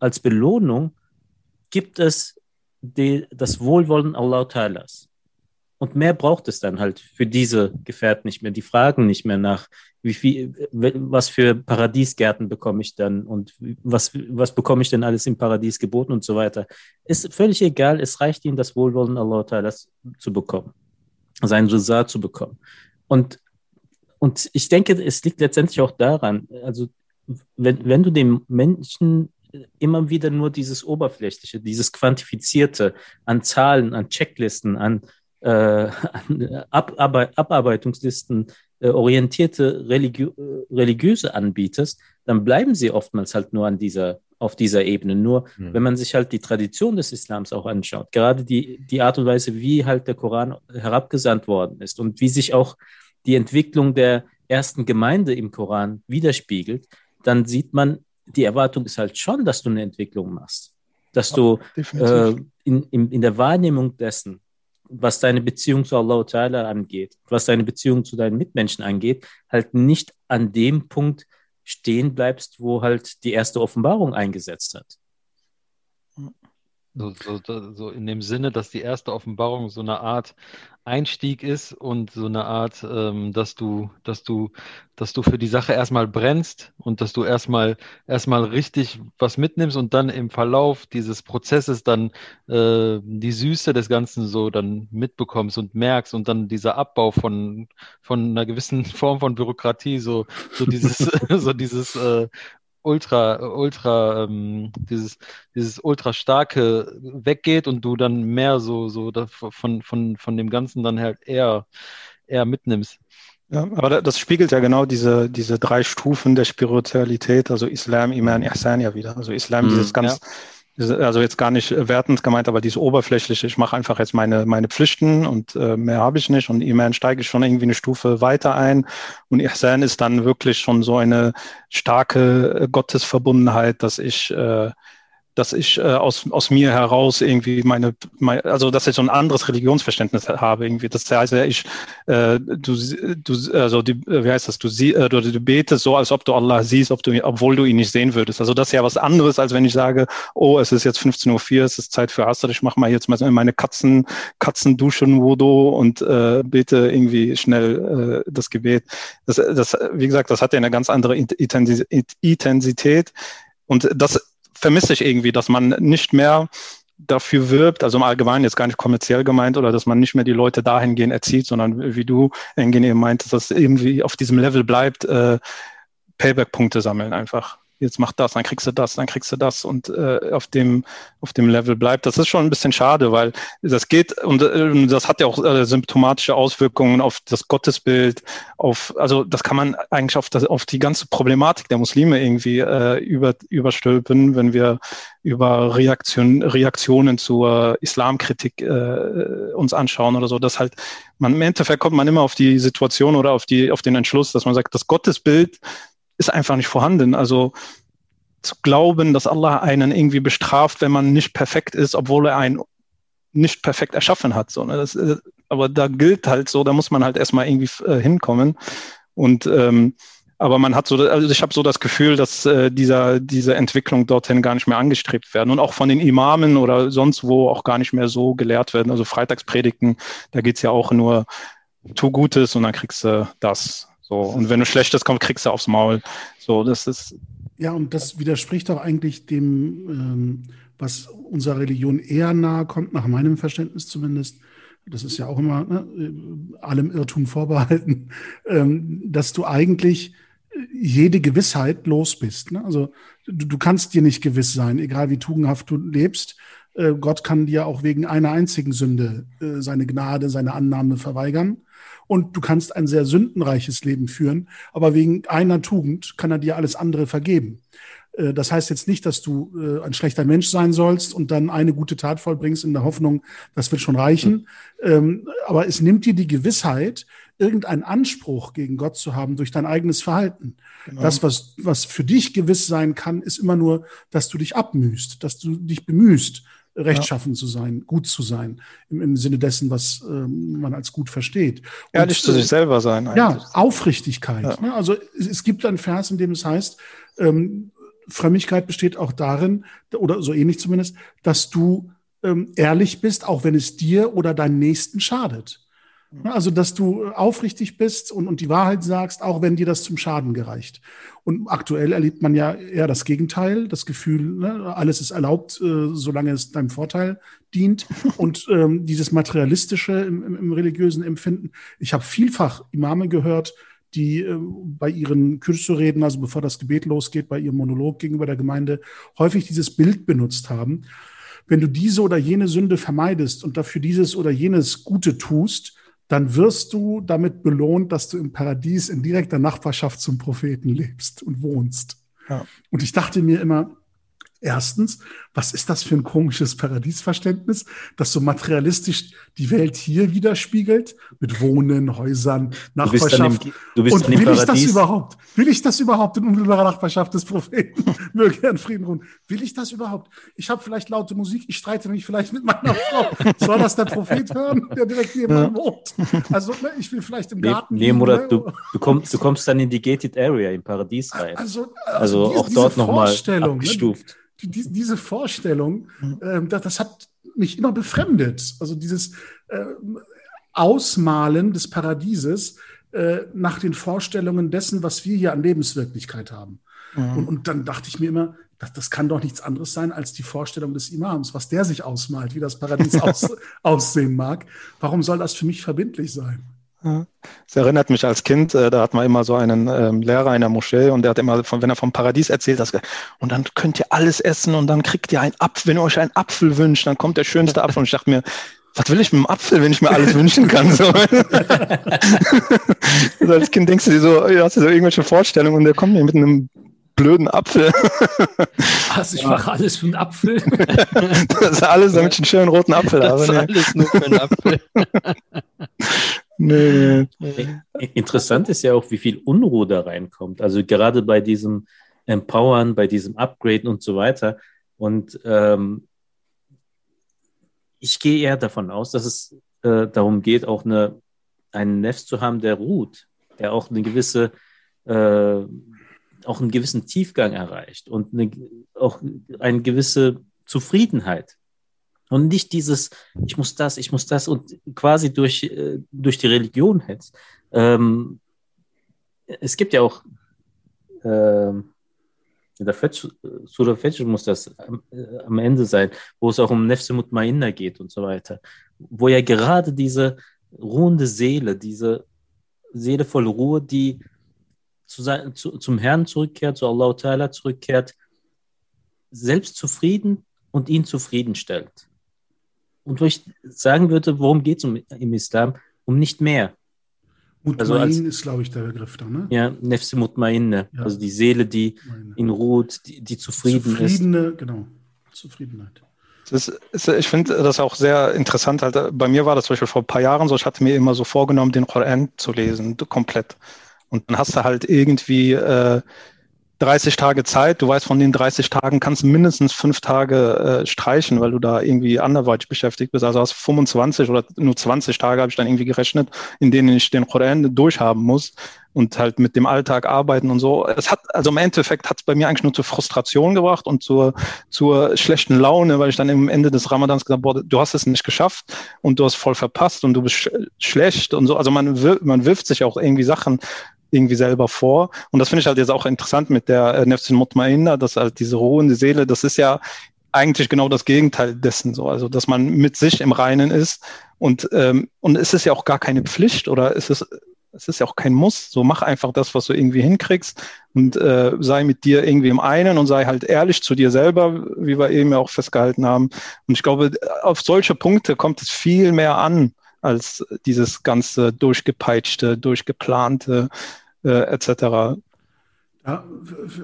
als Belohnung gibt es die, das Wohlwollen Allah Ta'alas. Und mehr braucht es dann halt für diese Gefährten nicht mehr. Die fragen nicht mehr nach, wie viel, was für Paradiesgärten bekomme ich dann und was, was bekomme ich denn alles im Paradies geboten und so weiter. Ist völlig egal, es reicht ihnen, das Wohlwollen Allah Ta'ala zu bekommen, sein Risa zu bekommen. Und, und ich denke, es liegt letztendlich auch daran, also wenn, wenn du dem Menschen immer wieder nur dieses Oberflächliche, dieses Quantifizierte an Zahlen, an Checklisten, an äh, Abarbe Abarbeitungslisten äh, orientierte religiö religiöse anbietest, dann bleiben sie oftmals halt nur an dieser, auf dieser Ebene. Nur mhm. wenn man sich halt die Tradition des Islams auch anschaut, gerade die, die Art und Weise, wie halt der Koran herabgesandt worden ist und wie sich auch die Entwicklung der ersten Gemeinde im Koran widerspiegelt, dann sieht man, die Erwartung ist halt schon, dass du eine Entwicklung machst. Dass du äh, in, in, in der Wahrnehmung dessen, was deine Beziehung zu Allah Ta'ala angeht, was deine Beziehung zu deinen Mitmenschen angeht, halt nicht an dem Punkt stehen bleibst, wo halt die erste Offenbarung eingesetzt hat. So, so, so in dem Sinne, dass die erste Offenbarung so eine Art Einstieg ist und so eine Art, ähm, dass du, dass du, dass du für die Sache erstmal brennst und dass du erstmal erstmal richtig was mitnimmst und dann im Verlauf dieses Prozesses dann äh, die Süße des Ganzen so dann mitbekommst und merkst und dann dieser Abbau von von einer gewissen Form von Bürokratie, so so dieses so dieses äh, ultra, ultra, ähm, dieses, dieses ultra starke weggeht und du dann mehr so, so von, von, von dem Ganzen dann halt eher, eher mitnimmst. Ja, aber das spiegelt ja genau diese, diese drei Stufen der Spiritualität, also Islam, Iman, Ihsan ja wieder. Also Islam, mhm, dieses ganz, ja also jetzt gar nicht wertend gemeint, aber dieses oberflächliche, ich mache einfach jetzt meine, meine Pflichten und äh, mehr habe ich nicht und Iman steige ich schon irgendwie eine Stufe weiter ein. Und Ihsan ist dann wirklich schon so eine starke äh, Gottesverbundenheit, dass ich äh, dass ich äh, aus, aus mir heraus irgendwie meine, meine, also dass ich so ein anderes Religionsverständnis habe irgendwie. Das heißt ja, ich, äh, du, du, also die, wie heißt das, du, sie, äh, du, du betest so, als ob du Allah siehst, ob du, obwohl du ihn nicht sehen würdest. Also das ist ja was anderes, als wenn ich sage, oh, es ist jetzt 15.04 Uhr, es ist Zeit für Asr, ich mache mal jetzt mal meine Katzen, Katzenduschen, Wudo und äh, bete irgendwie schnell äh, das Gebet. Das, das, wie gesagt, das hat ja eine ganz andere Intensität. Und das vermisse ich irgendwie, dass man nicht mehr dafür wirbt, also im Allgemeinen jetzt gar nicht kommerziell gemeint, oder dass man nicht mehr die Leute dahingehend erzieht, sondern wie du, Engin, eben meintest, dass irgendwie auf diesem Level bleibt, äh, Payback-Punkte sammeln einfach jetzt mach das, dann kriegst du das, dann kriegst du das und äh, auf dem auf dem Level bleibt. Das ist schon ein bisschen schade, weil das geht und äh, das hat ja auch äh, symptomatische Auswirkungen auf das Gottesbild, auf also das kann man eigentlich auf das auf die ganze Problematik der Muslime irgendwie äh, über überstülpen, wenn wir über Reaktion, Reaktionen zur Islamkritik äh, uns anschauen oder so, dass halt man im Endeffekt kommt man immer auf die Situation oder auf die auf den Entschluss, dass man sagt, das Gottesbild ist einfach nicht vorhanden. Also zu glauben, dass Allah einen irgendwie bestraft, wenn man nicht perfekt ist, obwohl er einen nicht perfekt erschaffen hat. So, ne? das, äh, aber da gilt halt so, da muss man halt erstmal irgendwie äh, hinkommen. Und ähm, aber man hat so, also ich habe so das Gefühl, dass äh, dieser, diese Entwicklung dorthin gar nicht mehr angestrebt werden und auch von den Imamen oder sonst wo auch gar nicht mehr so gelehrt werden. Also Freitagspredigten, da geht's ja auch nur, tu Gutes und dann kriegst du das. So, und wenn du Schlechtes kommt, kriegst du aufs Maul. So, das ist. Ja, und das widerspricht doch eigentlich dem, ähm, was unserer Religion eher nahe kommt, nach meinem Verständnis zumindest. Das ist ja auch immer ne, allem Irrtum vorbehalten, ähm, dass du eigentlich jede Gewissheit los bist. Ne? Also du, du kannst dir nicht gewiss sein, egal wie tugendhaft du lebst. Äh, Gott kann dir auch wegen einer einzigen Sünde äh, seine Gnade, seine Annahme verweigern und du kannst ein sehr sündenreiches Leben führen, aber wegen einer Tugend kann er dir alles andere vergeben. Äh, das heißt jetzt nicht, dass du äh, ein schlechter Mensch sein sollst und dann eine gute Tat vollbringst in der Hoffnung, das wird schon reichen. Mhm. Aber es nimmt dir die Gewissheit, irgendeinen Anspruch gegen Gott zu haben durch dein eigenes Verhalten. Genau. Das, was, was für dich gewiss sein kann, ist immer nur, dass du dich abmühst, dass du dich bemühst, rechtschaffen ja. zu sein, gut zu sein, im, im Sinne dessen, was ähm, man als gut versteht. Und, Ehrlich zu sich äh, selber sein. Eigentlich. Ja, Aufrichtigkeit. Ja. Ne? Also es, es, gibt einen Vers, in dem es heißt, ähm, Frömmigkeit besteht auch darin, oder so ähnlich zumindest, dass du ähm, ehrlich bist, auch wenn es dir oder deinem Nächsten schadet. Also, dass du aufrichtig bist und, und die Wahrheit sagst, auch wenn dir das zum Schaden gereicht. Und aktuell erlebt man ja eher das Gegenteil, das Gefühl, ne, alles ist erlaubt, äh, solange es deinem Vorteil dient. Und ähm, dieses materialistische im, im, im religiösen Empfinden. Ich habe vielfach Imame gehört, die äh, bei ihren Kürzureden, also bevor das Gebet losgeht, bei ihrem Monolog gegenüber der Gemeinde, häufig dieses Bild benutzt haben. Wenn du diese oder jene Sünde vermeidest und dafür dieses oder jenes Gute tust, dann wirst du damit belohnt, dass du im Paradies in direkter Nachbarschaft zum Propheten lebst und wohnst. Ja. Und ich dachte mir immer, Erstens, was ist das für ein komisches Paradiesverständnis, das so materialistisch die Welt hier widerspiegelt, mit Wohnen, Häusern, Nachbarschaft. Du bist Und will ich das überhaupt? Will ich das überhaupt in unmittelbarer Nachbarschaft des Propheten? Möge er in Frieden ruhen. Will ich das überhaupt? Ich habe vielleicht laute Musik, ich streite mich vielleicht mit meiner Frau. Soll das der Prophet hören, der direkt neben mir wohnt? Also ne, ich will vielleicht im Garten. Nee, nee oder ne? du, du, kommst, du kommst dann in die Gated Area im Paradies rein. Also, also, also auch dort nochmal ne, abgestuft. Ne? Die, diese Vorstellung, ähm, das, das, hat mich immer befremdet. Also dieses äh, Ausmalen des Paradieses äh, nach den Vorstellungen dessen, was wir hier an Lebenswirklichkeit haben. Mhm. Und, und, dann dachte ich mir immer, das, das kann doch nichts anderes sein als die Vorstellung des Imams, was der sich ausmalt, wie das Paradies aus, aussehen mag. Warum soll das für mich verbindlich sein? Es erinnert mich als Kind, äh, da hat man immer so einen ähm, Lehrer in der Moschee und der hat immer, von, wenn er vom Paradies erzählt, hat und dann könnt ihr alles essen und dann kriegt ihr einen Apfel, wenn ihr euch einen Apfel wünscht, dann kommt der schönste Apfel. Und ich dachte mir, was will ich mit dem Apfel, wenn ich mir alles wünschen kann? So. also als Kind denkst du dir so, ja, hast du so irgendwelche Vorstellungen und der kommt mir mit einem blöden Apfel. Also ich ja. mache alles für einen Apfel. das ist alles, damit ich einen schönen roten Apfel das habe. Das ist ne? alles nur für einen Apfel. Nee. Interessant ist ja auch, wie viel Unruhe da reinkommt. Also gerade bei diesem Empowern, bei diesem Upgraden und so weiter. Und ähm, ich gehe eher davon aus, dass es äh, darum geht, auch eine, einen Nefs zu haben, der ruht, der auch eine gewisse, äh, auch einen gewissen Tiefgang erreicht und eine, auch eine gewisse Zufriedenheit. Und nicht dieses, ich muss das, ich muss das und quasi durch, äh, durch die Religion hetzt. Ähm, es gibt ja auch, äh, in der Fetch, Surah Fetch muss das am, äh, am, Ende sein, wo es auch um Nefse Mutmainna geht und so weiter. Wo ja gerade diese ruhende Seele, diese Seele voll Ruhe, die zu sein, zu, zum Herrn zurückkehrt, zu Allah Ta'ala zurückkehrt, selbst zufrieden und ihn zufriedenstellt. Und wo ich sagen würde, worum geht es um, im Islam? Um nicht mehr. Mutmain also als, ist, glaube ich, der Begriff da, ne? Ja, Nefse Mutmainne. Ja. Also die Seele, die Meine. in ruht, die, die zufrieden Zufriedene, ist. genau. Zufriedenheit. Ist, ist, ich finde das auch sehr interessant. Halt, bei mir war das zum Beispiel vor ein paar Jahren so, ich hatte mir immer so vorgenommen, den Koran zu lesen, komplett. Und dann hast du halt irgendwie äh, 30 Tage Zeit. Du weißt, von den 30 Tagen kannst du mindestens fünf Tage äh, streichen, weil du da irgendwie anderweitig beschäftigt bist. Also hast 25 oder nur 20 Tage habe ich dann irgendwie gerechnet, in denen ich den Koran durchhaben muss und halt mit dem Alltag arbeiten und so. Es hat, also im Endeffekt hat es bei mir eigentlich nur zur Frustration gebracht und zur, zur schlechten Laune, weil ich dann im Ende des Ramadans gesagt habe, du hast es nicht geschafft und du hast voll verpasst und du bist sch schlecht und so. Also man, man wirft sich auch irgendwie Sachen irgendwie selber vor. Und das finde ich halt jetzt auch interessant mit der äh, Nefsin Mutmainna, dass halt diese ruhende Seele, das ist ja eigentlich genau das Gegenteil dessen so. Also, dass man mit sich im Reinen ist und, ähm, und es ist ja auch gar keine Pflicht oder es ist, es ist ja auch kein Muss. So mach einfach das, was du irgendwie hinkriegst und äh, sei mit dir irgendwie im einen und sei halt ehrlich zu dir selber, wie wir eben ja auch festgehalten haben. Und ich glaube, auf solche Punkte kommt es viel mehr an als dieses ganze durchgepeitschte, durchgeplante äh, etc. Da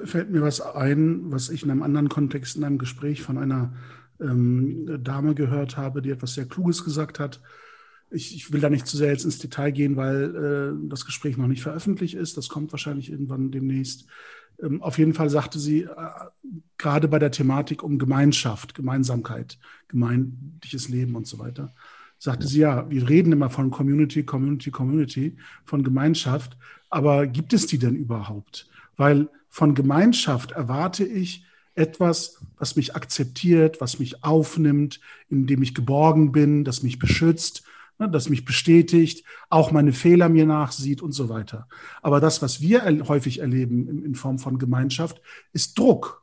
fällt mir was ein, was ich in einem anderen Kontext, in einem Gespräch von einer ähm, Dame gehört habe, die etwas sehr Kluges gesagt hat. Ich, ich, will da nicht zu sehr jetzt ins Detail gehen, weil äh, das Gespräch noch nicht veröffentlicht ist. Das kommt wahrscheinlich irgendwann demnächst. Ähm, auf jeden Fall sagte sie, äh, gerade bei der Thematik um Gemeinschaft, Gemeinsamkeit, gemeindliches Leben und so weiter, sagte sie, ja, wir reden immer von Community, Community, Community, von Gemeinschaft, aber gibt es die denn überhaupt? Weil von Gemeinschaft erwarte ich etwas, was mich akzeptiert, was mich aufnimmt, in dem ich geborgen bin, das mich beschützt. ne, das mich bestätigt, auch meine Fehler mir nachsieht und so weiter. Aber das, was wir häufig erleben in, in Form von Gemeinschaft, ist Druck.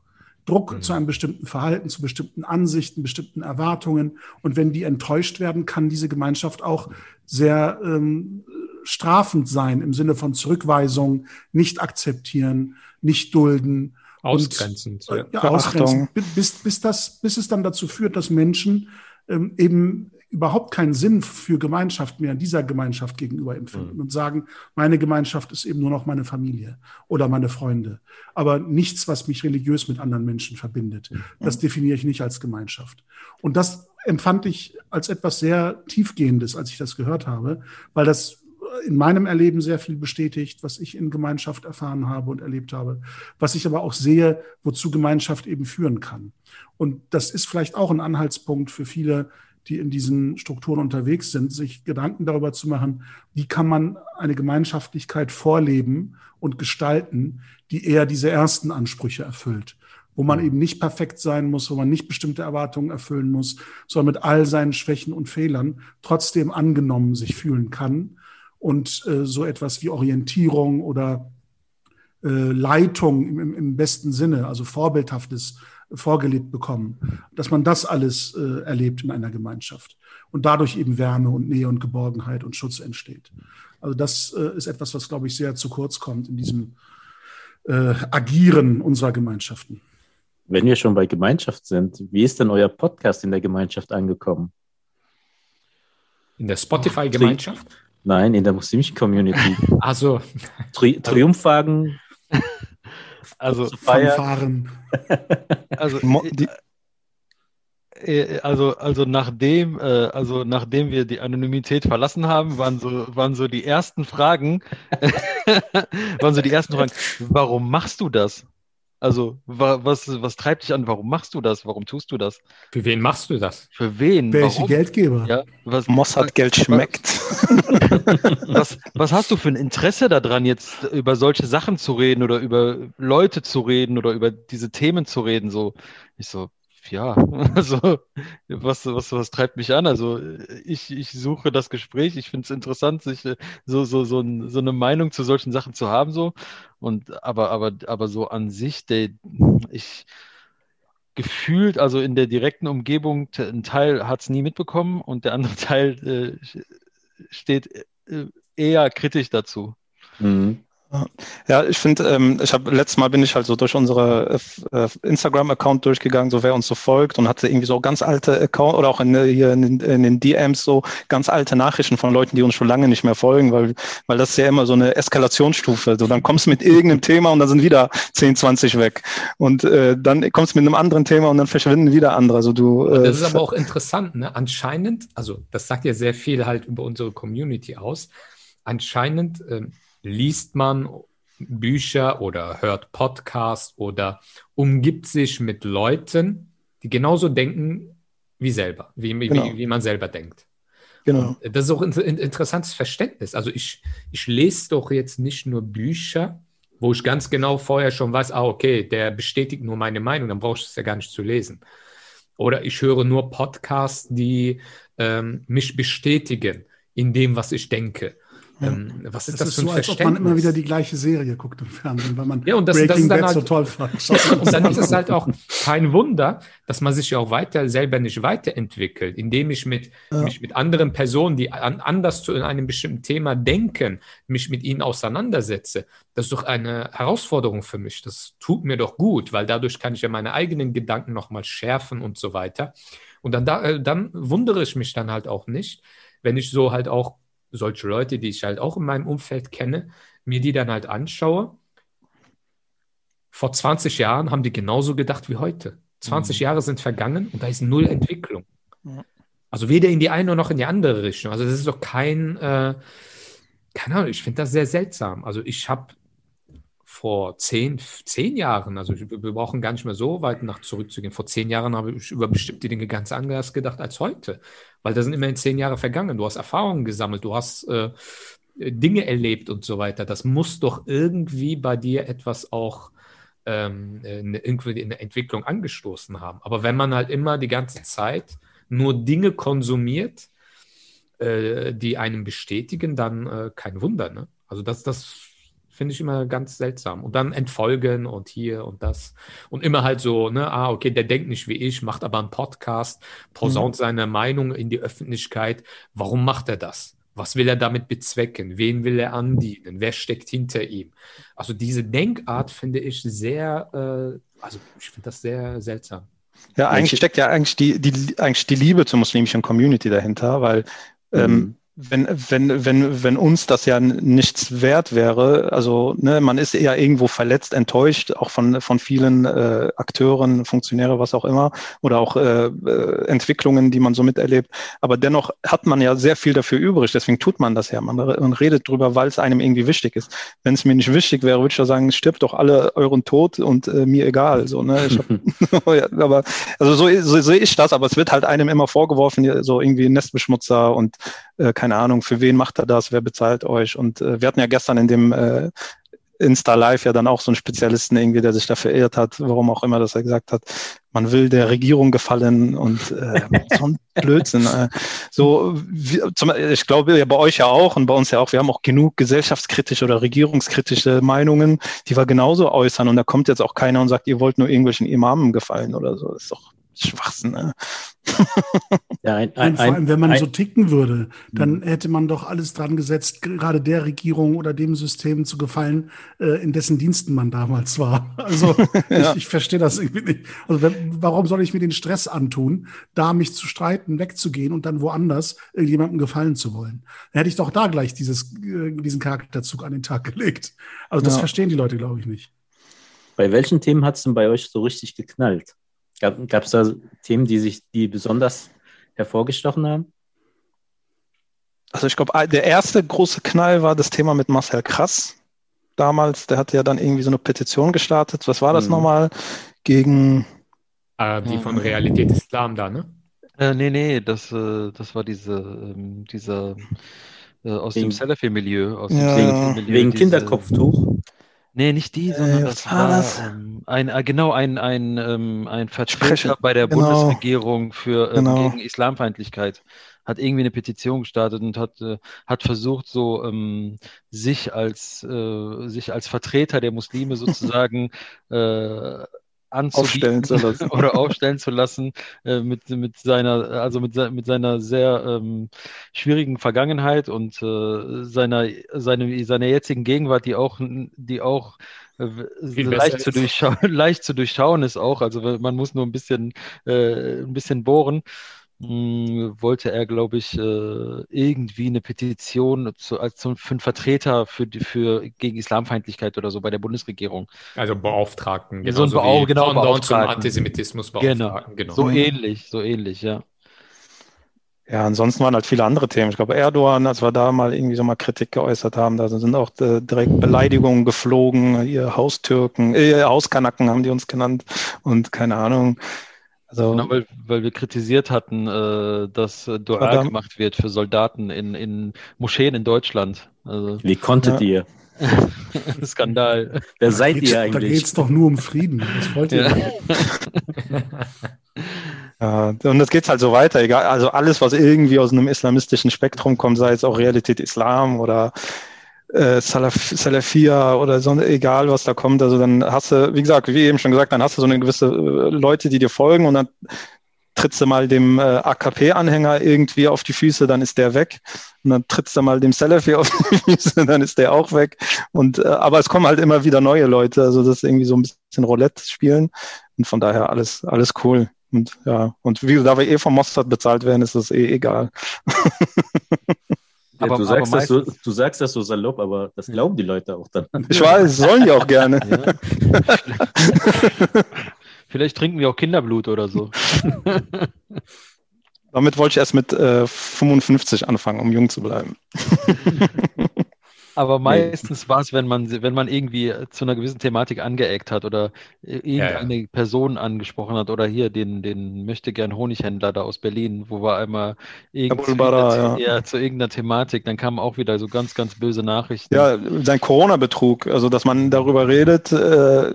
Druck mhm. zu einem bestimmten Verhalten, zu bestimmten Ansichten, bestimmten Erwartungen. Und wenn die enttäuscht werden, kann diese Gemeinschaft auch sehr ähm, strafend sein im Sinne von Zurückweisung, nicht akzeptieren, nicht dulden. Ausgrenzend. Und, äh, ja, ausgrenzend, bis, bis, das, bis es dann dazu führt, dass Menschen ähm, eben überhaupt keinen Sinn für Gemeinschaft mehr dieser Gemeinschaft gegenüber empfinden mhm. und sagen, meine Gemeinschaft ist eben nur noch meine Familie oder meine Freunde, aber nichts, was mich religiös mit anderen Menschen verbindet. Mhm. Das definiere ich nicht als Gemeinschaft. Und das empfand ich als etwas sehr tiefgehendes, als ich das gehört habe, weil das in meinem Erleben sehr viel bestätigt, was ich in Gemeinschaft erfahren habe und erlebt habe, was ich aber auch sehe, wozu Gemeinschaft eben führen kann. Und das ist vielleicht auch ein Anhaltspunkt für viele, die in diesen Strukturen unterwegs sind, sich Gedanken darüber zu machen, wie kann man eine Gemeinschaftlichkeit vorleben und gestalten, die eher diese ersten Ansprüche erfüllt. Wo man eben nicht perfekt sein muss, wo man nicht bestimmte Erwartungen erfüllen muss, sondern mit all seinen Schwächen und Fehlern trotzdem angenommen sich fühlen kann und äh, so etwas wie Orientierung oder äh, Leitung im, im, besten Sinne, also vorbildhaftes vorgelebt bekommen, dass man das alles äh, erlebt in einer Gemeinschaft und dadurch eben Wärme und Nähe und Geborgenheit und Schutz entsteht. Also das äh, ist etwas, was, glaube ich, sehr zu kurz kommt in diesem äh, Agieren unserer Gemeinschaften. Wenn wir schon bei Gemeinschaft sind, wie ist denn euer Podcast in der Gemeinschaft angekommen? In der Spotify-Gemeinschaft? Nein, in der muslimischen Community. Also Tri Triumphwagen also Fanfaren. Also, die, äh, also, also nachdem, äh, also nachdem wir die Anonymität verlassen haben, waren so, waren so die ersten Fragen, waren so die ersten Fragen, warum machst du das? Also, was, was treibt dich an? Warum machst du das? Warum tust du das? Für wen machst du das? Für wen? Welche Warum? Geldgeber? Ja, was, Mossad Geld schmeckt. Was, was hast du für ein Interesse daran, jetzt über solche Sachen zu reden oder über Leute zu reden oder über diese Themen zu reden? So, ich so, ja, also was, was, was treibt mich an? Also ich, ich suche das Gespräch, ich finde es interessant, sich äh, so, so, so, ein, so eine Meinung zu solchen Sachen zu haben, so. Und aber, aber, aber so an sich, der, ich gefühlt, also in der direkten Umgebung, ein Teil hat es nie mitbekommen und der andere Teil äh, steht äh, eher kritisch dazu. Mhm. Ja, ich finde, ähm, ich habe letztes Mal bin ich halt so durch unsere äh, Instagram-Account durchgegangen, so wer uns so folgt und hatte irgendwie so ganz alte Account oder auch in, hier in, in, den DMs so ganz alte Nachrichten von Leuten, die uns schon lange nicht mehr folgen, weil, weil das ist ja immer so eine Eskalationsstufe. So, dann kommst du mit irgendeinem Thema und dann sind wieder 10, 20 weg. Und äh, dann kommst du mit einem anderen Thema und dann verschwinden wieder andere. Also du, äh, das ist aber auch interessant, ne? Anscheinend, also das sagt ja sehr viel halt über unsere Community aus. Anscheinend äh, liest man Bücher oder hört Podcasts oder umgibt sich mit Leuten, die genauso denken wie selber, wie, genau. wie, wie man selber denkt. Genau. Und das ist auch ein interessantes Verständnis. Also ich, ich lese doch jetzt nicht nur Bücher, wo ich ganz genau vorher schon weiß, ah, okay, der bestätigt nur meine Meinung, dann brauche ich es ja gar nicht zu lesen. Oder ich höre nur Podcasts, die ähm, mich bestätigen in dem, was ich denke. Ähm, was ist das, das ist für ein so, als ob man immer wieder die gleiche Serie guckt im Fernsehen, weil man ja, und das, Breaking das Bad halt, so toll fand. und dann ist es halt auch kein Wunder, dass man sich ja auch weiter selber nicht weiterentwickelt, indem ich mit, ja. mich mit anderen Personen, die an, anders zu einem bestimmten Thema denken, mich mit ihnen auseinandersetze. Das ist doch eine Herausforderung für mich. Das tut mir doch gut, weil dadurch kann ich ja meine eigenen Gedanken nochmal schärfen und so weiter. Und dann, da, äh, dann wundere ich mich dann halt auch nicht, wenn ich so halt auch solche Leute, die ich halt auch in meinem Umfeld kenne, mir die dann halt anschaue. Vor 20 Jahren haben die genauso gedacht wie heute. 20 mhm. Jahre sind vergangen und da ist null Entwicklung. Also weder in die eine noch in die andere Richtung. Also das ist doch kein, äh, keine Ahnung, ich finde das sehr seltsam. Also ich habe vor zehn, zehn Jahren, also wir brauchen gar nicht mehr so weit nach zurückzugehen, vor zehn Jahren habe ich über bestimmte Dinge ganz anders gedacht als heute, weil da sind immerhin zehn Jahre vergangen. Du hast Erfahrungen gesammelt, du hast äh, Dinge erlebt und so weiter. Das muss doch irgendwie bei dir etwas auch ähm, irgendwie eine Entwicklung angestoßen haben. Aber wenn man halt immer die ganze Zeit nur Dinge konsumiert, äh, die einem bestätigen, dann äh, kein Wunder. Ne? Also das, das finde ich immer ganz seltsam. Und dann entfolgen und hier und das. Und immer halt so, ne, ah, okay, der denkt nicht wie ich, macht aber einen Podcast, posaunt mhm. seine Meinung in die Öffentlichkeit. Warum macht er das? Was will er damit bezwecken? Wen will er andienen? Wer steckt hinter ihm? Also diese Denkart finde ich sehr, äh, also ich finde das sehr seltsam. Ja, eigentlich steckt ja eigentlich die, die, eigentlich die Liebe zur muslimischen Community dahinter, weil ähm, mhm wenn, wenn, wenn, wenn uns das ja nichts wert wäre, also ne, man ist eher irgendwo verletzt, enttäuscht, auch von, von vielen äh, Akteuren, Funktionäre, was auch immer, oder auch äh, äh, Entwicklungen, die man so miterlebt. Aber dennoch hat man ja sehr viel dafür übrig, deswegen tut man das ja. Man, man redet drüber, weil es einem irgendwie wichtig ist. Wenn es mir nicht wichtig wäre, würde ich ja sagen, stirbt doch alle euren Tod und äh, mir egal. So, ne? ich hab, ja, aber also so, so sehe ich das, aber es wird halt einem immer vorgeworfen, so irgendwie Nestbeschmutzer und äh, keine Ahnung, für wen macht er das, wer bezahlt euch? Und äh, wir hatten ja gestern in dem äh, Insta Live ja dann auch so einen Spezialisten irgendwie, der sich da verirrt hat, warum auch immer, dass er gesagt hat, man will der Regierung gefallen und äh, so ein Blödsinn. Äh. So, wie, zum, ich glaube ja bei euch ja auch und bei uns ja auch, wir haben auch genug gesellschaftskritische oder regierungskritische Meinungen, die wir genauso äußern und da kommt jetzt auch keiner und sagt, ihr wollt nur irgendwelchen Imamen gefallen oder so. Das ist doch Schwachsinn. Ne? Ja, ein, ein, vor allem, wenn man ein, so ticken würde, dann mhm. hätte man doch alles dran gesetzt, gerade der Regierung oder dem System zu gefallen, äh, in dessen Diensten man damals war. Also ja. ich, ich verstehe das irgendwie nicht. Also wenn, warum soll ich mir den Stress antun, da mich zu streiten, wegzugehen und dann woanders irgendjemandem gefallen zu wollen? Dann hätte ich doch da gleich dieses, äh, diesen Charakterzug an den Tag gelegt. Also das ja. verstehen die Leute, glaube ich, nicht. Bei welchen Themen hat es denn bei euch so richtig geknallt? Gab es da Themen, die sich, die besonders hervorgestochen haben? Also ich glaube, der erste große Knall war das Thema mit Marcel Krass damals. Der hatte ja dann irgendwie so eine Petition gestartet. Was war das mhm. nochmal? Gegen. Äh, die von Realität Islam da, ne? Äh, nee, nee, das, äh, das war diese, ähm, dieser äh, aus wegen, dem Salafi-Milieu. Ja. Wegen, wegen Kinderkopftuch. Nee, nicht die, sondern äh, das war das? Ähm, ein, äh, genau ein, ein, ähm, ein Vertreter bei der genau. Bundesregierung für ähm, genau. gegen Islamfeindlichkeit hat irgendwie eine Petition gestartet und hat, äh, hat versucht, so ähm, sich als äh, sich als Vertreter der Muslime sozusagen äh, aufstellen zu lassen. oder aufstellen zu lassen äh, mit, mit seiner, also mit, mit seiner sehr ähm, schwierigen Vergangenheit und äh, seiner, seine, seiner jetzigen Gegenwart, die auch, die auch äh, leicht zu, durchschauen, leicht zu durchschauen ist auch. Also man muss nur ein bisschen, äh, ein bisschen bohren. Hm, wollte er, glaube ich, äh, irgendwie eine Petition zu, als zum, für einen Vertreter für, für gegen Islamfeindlichkeit oder so bei der Bundesregierung. Also Beauftragten, genau. So ein Beauf genau, Beauftragten. Antisemitismus Beauftragten. Genau. genau. So ähnlich, so ähnlich, ja. Ja, ansonsten waren halt viele andere Themen. Ich glaube, Erdogan, als wir da mal irgendwie so mal Kritik geäußert haben, da sind auch äh, direkt Beleidigungen geflogen, ihr Haustürken, äh, Hauskanacken haben die uns genannt und keine Ahnung. Also, genau, weil, weil wir kritisiert hatten, äh, dass Dua verdammt. gemacht wird für Soldaten in, in Moscheen in Deutschland. Also, Wie konntet ja. ihr? Skandal. Wer seid ihr eigentlich? Da geht es doch nur um Frieden. Was wollt ihr? Ja. ja, und das geht halt so weiter. Egal, also alles, was irgendwie aus einem islamistischen Spektrum kommt, sei es auch Realität Islam oder äh, Salaf, Salafia oder so, egal was da kommt. Also dann hast du, wie gesagt, wie eben schon gesagt, dann hast du so eine gewisse äh, Leute, die dir folgen und dann trittst du mal dem äh, AKP-Anhänger irgendwie auf die Füße, dann ist der weg. Und dann trittst du mal dem Salafi auf die Füße, dann ist der auch weg. Und äh, aber es kommen halt immer wieder neue Leute. Also das ist irgendwie so ein bisschen Roulette spielen. Und von daher alles, alles cool. Und ja, und wie da wir eh vom Mossad bezahlt werden, ist das eh egal. Ja, aber, du, sagst aber das so, du sagst das so salopp, aber das glauben die Leute auch dann. Ich weiß, sollen die auch gerne. Ja. Vielleicht trinken wir auch Kinderblut oder so. Damit wollte ich erst mit äh, 55 anfangen, um jung zu bleiben. Aber meistens war es, wenn man, wenn man irgendwie zu einer gewissen Thematik angeeckt hat oder irgendeine ja, ja. Person angesprochen hat oder hier den, den möchte gern Honighändler da aus Berlin, wo wir einmal Bulbara, ja. zu irgendeiner Thematik, dann kamen auch wieder so ganz, ganz böse Nachrichten. Ja, sein Corona-Betrug, also dass man darüber redet, äh,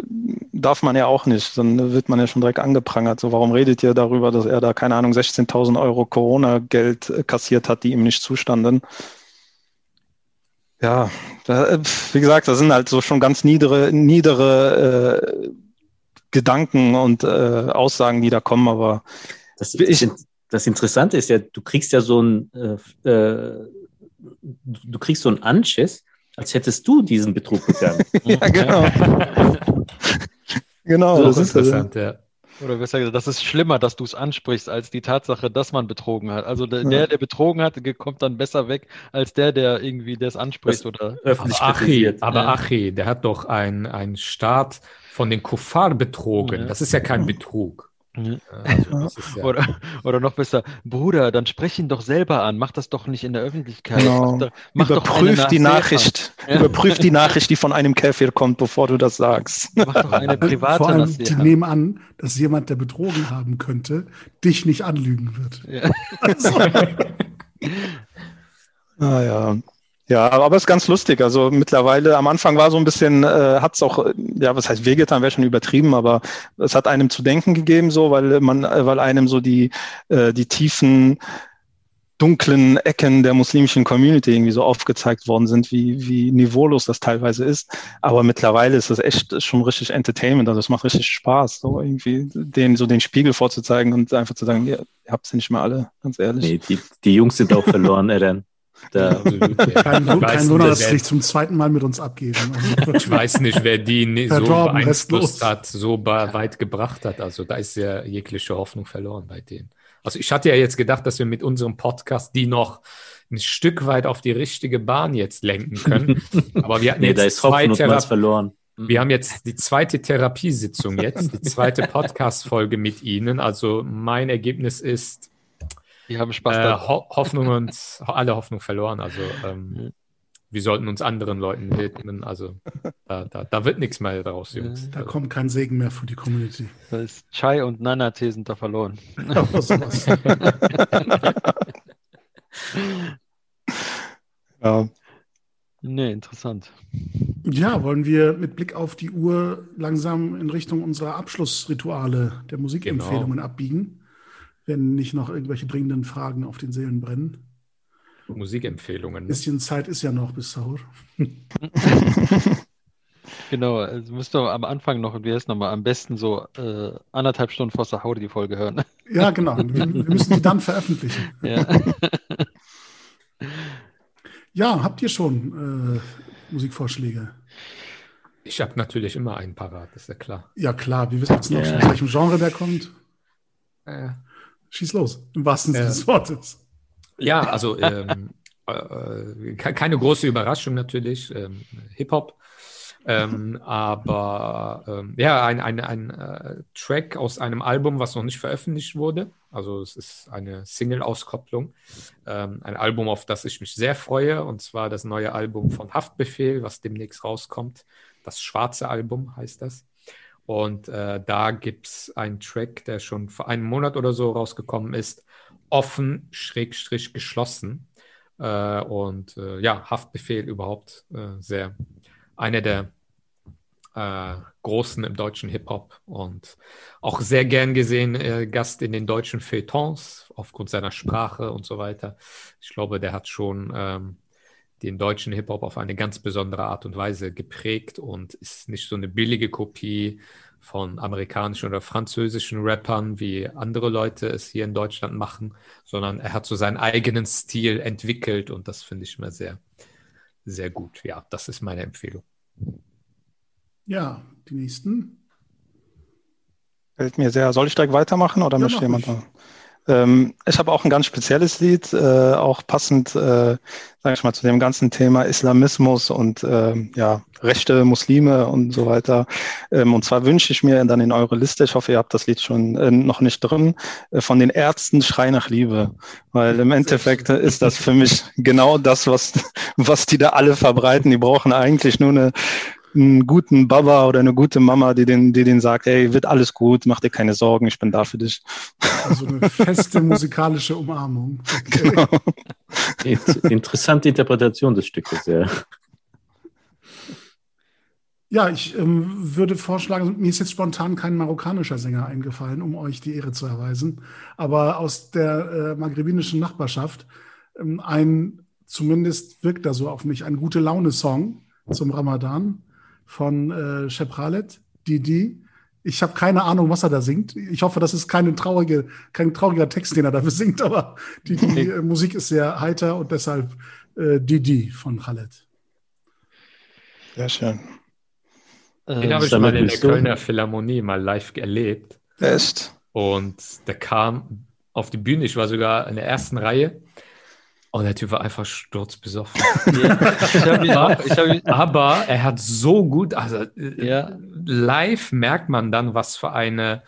darf man ja auch nicht. Dann wird man ja schon direkt angeprangert. So, warum redet ihr darüber, dass er da, keine Ahnung, 16.000 Euro Corona-Geld kassiert hat, die ihm nicht zustanden? Ja, da, wie gesagt, das sind halt so schon ganz niedere, niedere äh, Gedanken und äh, Aussagen, die da kommen, aber das, ich, das Interessante ist ja, du kriegst ja so ein, äh, äh du kriegst so einen Anschiss, als hättest du diesen Betrug begangen. ja, genau. genau, so das ist interessant, ja. Oder besser gesagt, das ist schlimmer, dass du es ansprichst, als die Tatsache, dass man betrogen hat. Also der, ja. der betrogen hat, kommt dann besser weg, als der, der irgendwie das anspricht das oder öffentlich aber Achi, aber ja. Achi, der hat doch einen Staat von den Kuffar betrogen. Ja. Das ist ja kein Betrug. Also, ja oder, oder noch besser, Bruder, dann sprech ihn doch selber an, mach das doch nicht in der Öffentlichkeit. Genau. Mach, mach Überprüf die Nachricht. Ja. Überprüf die Nachricht, die von einem Käfir kommt, bevor du das sagst. Mach doch eine private Vor allem, Die nehmen an, dass jemand, der betrogen haben könnte, dich nicht anlügen wird. Ja. Also. ah ja. Aber es ist ganz lustig. Also mittlerweile, am Anfang war so ein bisschen, äh, hat es auch, ja, was heißt wehgetan, wäre schon übertrieben, aber es hat einem zu denken gegeben, so, weil man, weil einem so die, äh, die tiefen, dunklen Ecken der muslimischen Community irgendwie so aufgezeigt worden sind, wie, wie niveaulos das teilweise ist. Aber mittlerweile ist das echt schon richtig Entertainment. Also es macht richtig Spaß, so irgendwie den, so den Spiegel vorzuzeigen und einfach zu sagen, ihr, ihr habt sie nicht mehr alle, ganz ehrlich. Nee, die, die Jungs sind auch verloren, Eren. Da, kein, kein Wunder, dass sie sich zum zweiten Mal mit uns abgeben. Also ich weiß nicht, wer die so beeinflusst hat, so weit gebracht hat. Also da ist ja jegliche Hoffnung verloren bei denen. Also ich hatte ja jetzt gedacht, dass wir mit unserem Podcast die noch ein Stück weit auf die richtige Bahn jetzt lenken können. Aber wir hatten nee, jetzt zwei Therape verloren. Wir haben jetzt die zweite Therapiesitzung jetzt, die zweite Podcast-Folge mit Ihnen. Also mein Ergebnis ist, die haben Spaß. Äh, Ho Hoffnung und alle Hoffnung verloren. Also ähm, wir sollten uns anderen Leuten widmen. Also da, da, da wird nichts mehr daraus, Jungs. Da kommt kein Segen mehr für die Community. Da ist Chai und Nana-Tee sind da verloren. ja. Nee, interessant. Ja, wollen wir mit Blick auf die Uhr langsam in Richtung unserer Abschlussrituale der Musikempfehlungen genau. abbiegen? Wenn nicht noch irgendwelche dringenden Fragen auf den Seelen brennen. Musikempfehlungen. Ein ne? bisschen Zeit ist ja noch bis Sahur. genau, also müsst ihr am Anfang noch, wie heißt nochmal, am besten so äh, anderthalb Stunden vor Sahur die Folge hören. Ja, genau. Wir, wir müssen die dann veröffentlichen. Ja, ja habt ihr schon äh, Musikvorschläge? Ich habe natürlich immer einen parat, ist ja klar. Ja, klar. Wir wissen jetzt noch, ja. aus welchem Genre der kommt. Ja. Schieß los, im wahrsten Sinne des Wortes. Ja, also ähm, äh, keine große Überraschung natürlich, ähm, Hip-Hop. Ähm, aber ähm, ja, ein, ein, ein äh, Track aus einem Album, was noch nicht veröffentlicht wurde. Also es ist eine Single-Auskopplung. Ähm, ein Album, auf das ich mich sehr freue, und zwar das neue Album von Haftbefehl, was demnächst rauskommt. Das schwarze Album heißt das. Und äh, da gibt es einen Track, der schon vor einem Monat oder so rausgekommen ist, offen, schrägstrich geschlossen. Äh, und äh, ja, Haftbefehl überhaupt äh, sehr einer der äh, Großen im deutschen Hip-Hop und auch sehr gern gesehen äh, Gast in den deutschen Feuilletons aufgrund seiner Sprache und so weiter. Ich glaube, der hat schon ähm, den deutschen Hip-Hop auf eine ganz besondere Art und Weise geprägt und ist nicht so eine billige Kopie von amerikanischen oder französischen Rappern, wie andere Leute es hier in Deutschland machen, sondern er hat so seinen eigenen Stil entwickelt und das finde ich immer sehr, sehr gut. Ja, das ist meine Empfehlung. Ja, die nächsten. Fällt mir sehr. Soll ich direkt weitermachen oder ja, möchte jemand da? Ähm, ich habe auch ein ganz spezielles Lied, äh, auch passend, äh, sage ich mal, zu dem ganzen Thema Islamismus und äh, ja, rechte Muslime und so weiter. Ähm, und zwar wünsche ich mir dann in eure Liste, ich hoffe, ihr habt das Lied schon äh, noch nicht drin, äh, von den Ärzten Schrei nach Liebe. Weil im Endeffekt ist das für mich genau das, was, was die da alle verbreiten. Die brauchen eigentlich nur eine einen guten Baba oder eine gute Mama, die den, die den sagt, hey, wird alles gut, mach dir keine Sorgen, ich bin da für dich. Also eine feste musikalische Umarmung. Okay. Genau. Interessante Interpretation des Stückes, ja. Ja, ich ähm, würde vorschlagen, mir ist jetzt spontan kein marokkanischer Sänger eingefallen, um euch die Ehre zu erweisen, aber aus der äh, maghrebinischen Nachbarschaft ähm, ein, zumindest wirkt er so auf mich, ein gute Laune-Song zum Ramadan von äh, Shep Khaled, Didi. Ich habe keine Ahnung, was er da singt. Ich hoffe, das ist keine traurige, kein trauriger Text, den er dafür singt, aber die, die äh, Musik ist sehr heiter und deshalb äh, Didi von Khaled. Sehr schön. Den ähm, habe ich mal in der Kölner Philharmonie mal live erlebt. Echt? Und der kam auf die Bühne, ich war sogar in der ersten Reihe und der Typ war einfach sturzbesoffen. Ja. aber er hat so gut, also äh, ja. live merkt man dann, was für eine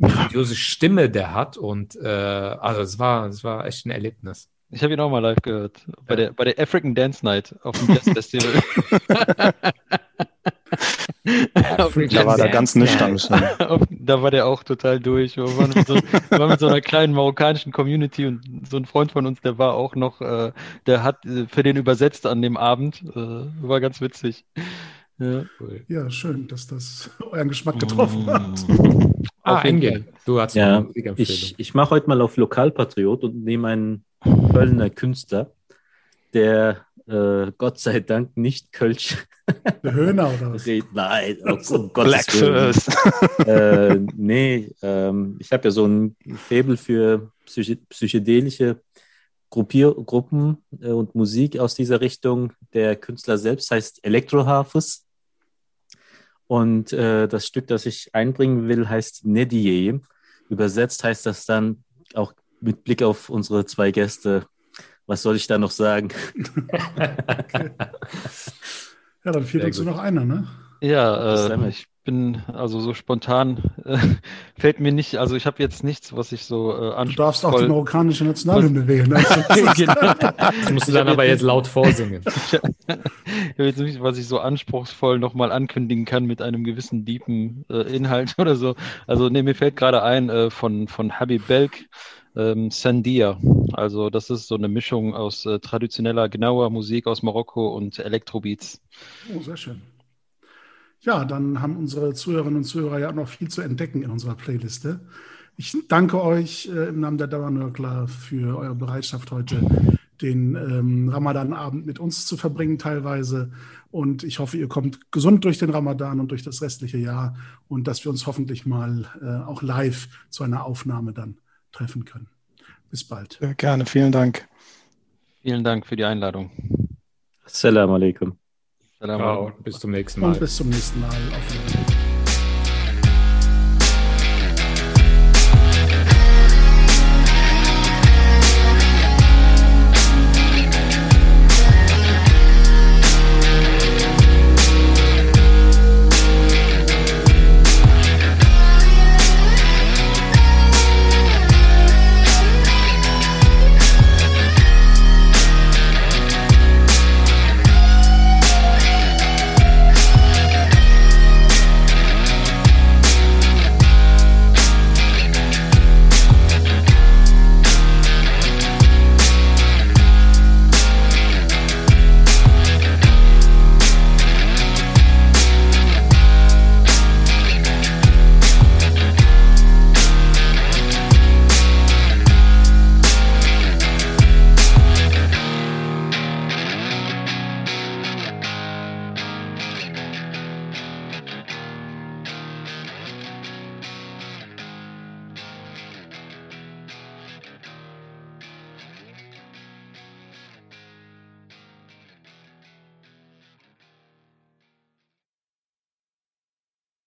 grandiose Stimme der hat. Und äh, also es war, es war echt ein Erlebnis. Ich habe ihn auch mal live gehört. Bei, ja. der, bei der African Dance Night auf dem Jazz Festival. da war der ganz nüchtern. da war der auch total durch. Wir waren mit, so, waren mit so einer kleinen marokkanischen Community und so ein Freund von uns, der war auch noch, äh, der hat äh, für den übersetzt an dem Abend. Äh, war ganz witzig. Ja. ja, schön, dass das euren Geschmack getroffen mm. hat. Ah, Engel, du hast ja, Ich, ich mache heute mal auf Lokalpatriot und nehme einen Kölner Künstler, der äh, Gott sei Dank nicht Kölsch. Der Höhner oder was? Nein, oh, um Gottes Willen. äh, nee, ähm, ich habe ja so ein Faible für psych psychedelische Gruppier Gruppen äh, und Musik aus dieser Richtung. Der Künstler selbst heißt Elektrohafus. Und äh, das Stück, das ich einbringen will, heißt Nedie. Übersetzt heißt das dann auch mit Blick auf unsere zwei Gäste was soll ich da noch sagen? okay. Ja, dann fehlt uns nur noch einer, ne? Ja, äh, ich bin also so spontan äh, fällt mir nicht, also ich habe jetzt nichts, was ich so äh, Du darfst auch die marokkanische Nationalhymne wählen. Also genau. Das musst du dann aber jetzt laut vorsingen. ich habe jetzt nichts, was ich so anspruchsvoll nochmal ankündigen kann mit einem gewissen deepen äh, Inhalt oder so. Also nee, mir fällt gerade ein äh, von, von Habib Belk, ähm, Sandia. Also das ist so eine Mischung aus äh, traditioneller, genauer Musik aus Marokko und Elektrobeats. Oh, sehr schön. Ja, dann haben unsere Zuhörerinnen und Zuhörer ja noch viel zu entdecken in unserer Playliste. Ich danke euch äh, im Namen der Dauernörkler für eure Bereitschaft heute, den ähm, Ramadan-Abend mit uns zu verbringen teilweise. Und ich hoffe, ihr kommt gesund durch den Ramadan und durch das restliche Jahr und dass wir uns hoffentlich mal äh, auch live zu einer Aufnahme dann treffen können. Bis bald. Sehr gerne, vielen Dank. Vielen Dank für die Einladung. Assalamu alaikum. Ciao, bis zum nächsten Mal. Und bis zum nächsten Mal. Auf Wiedersehen.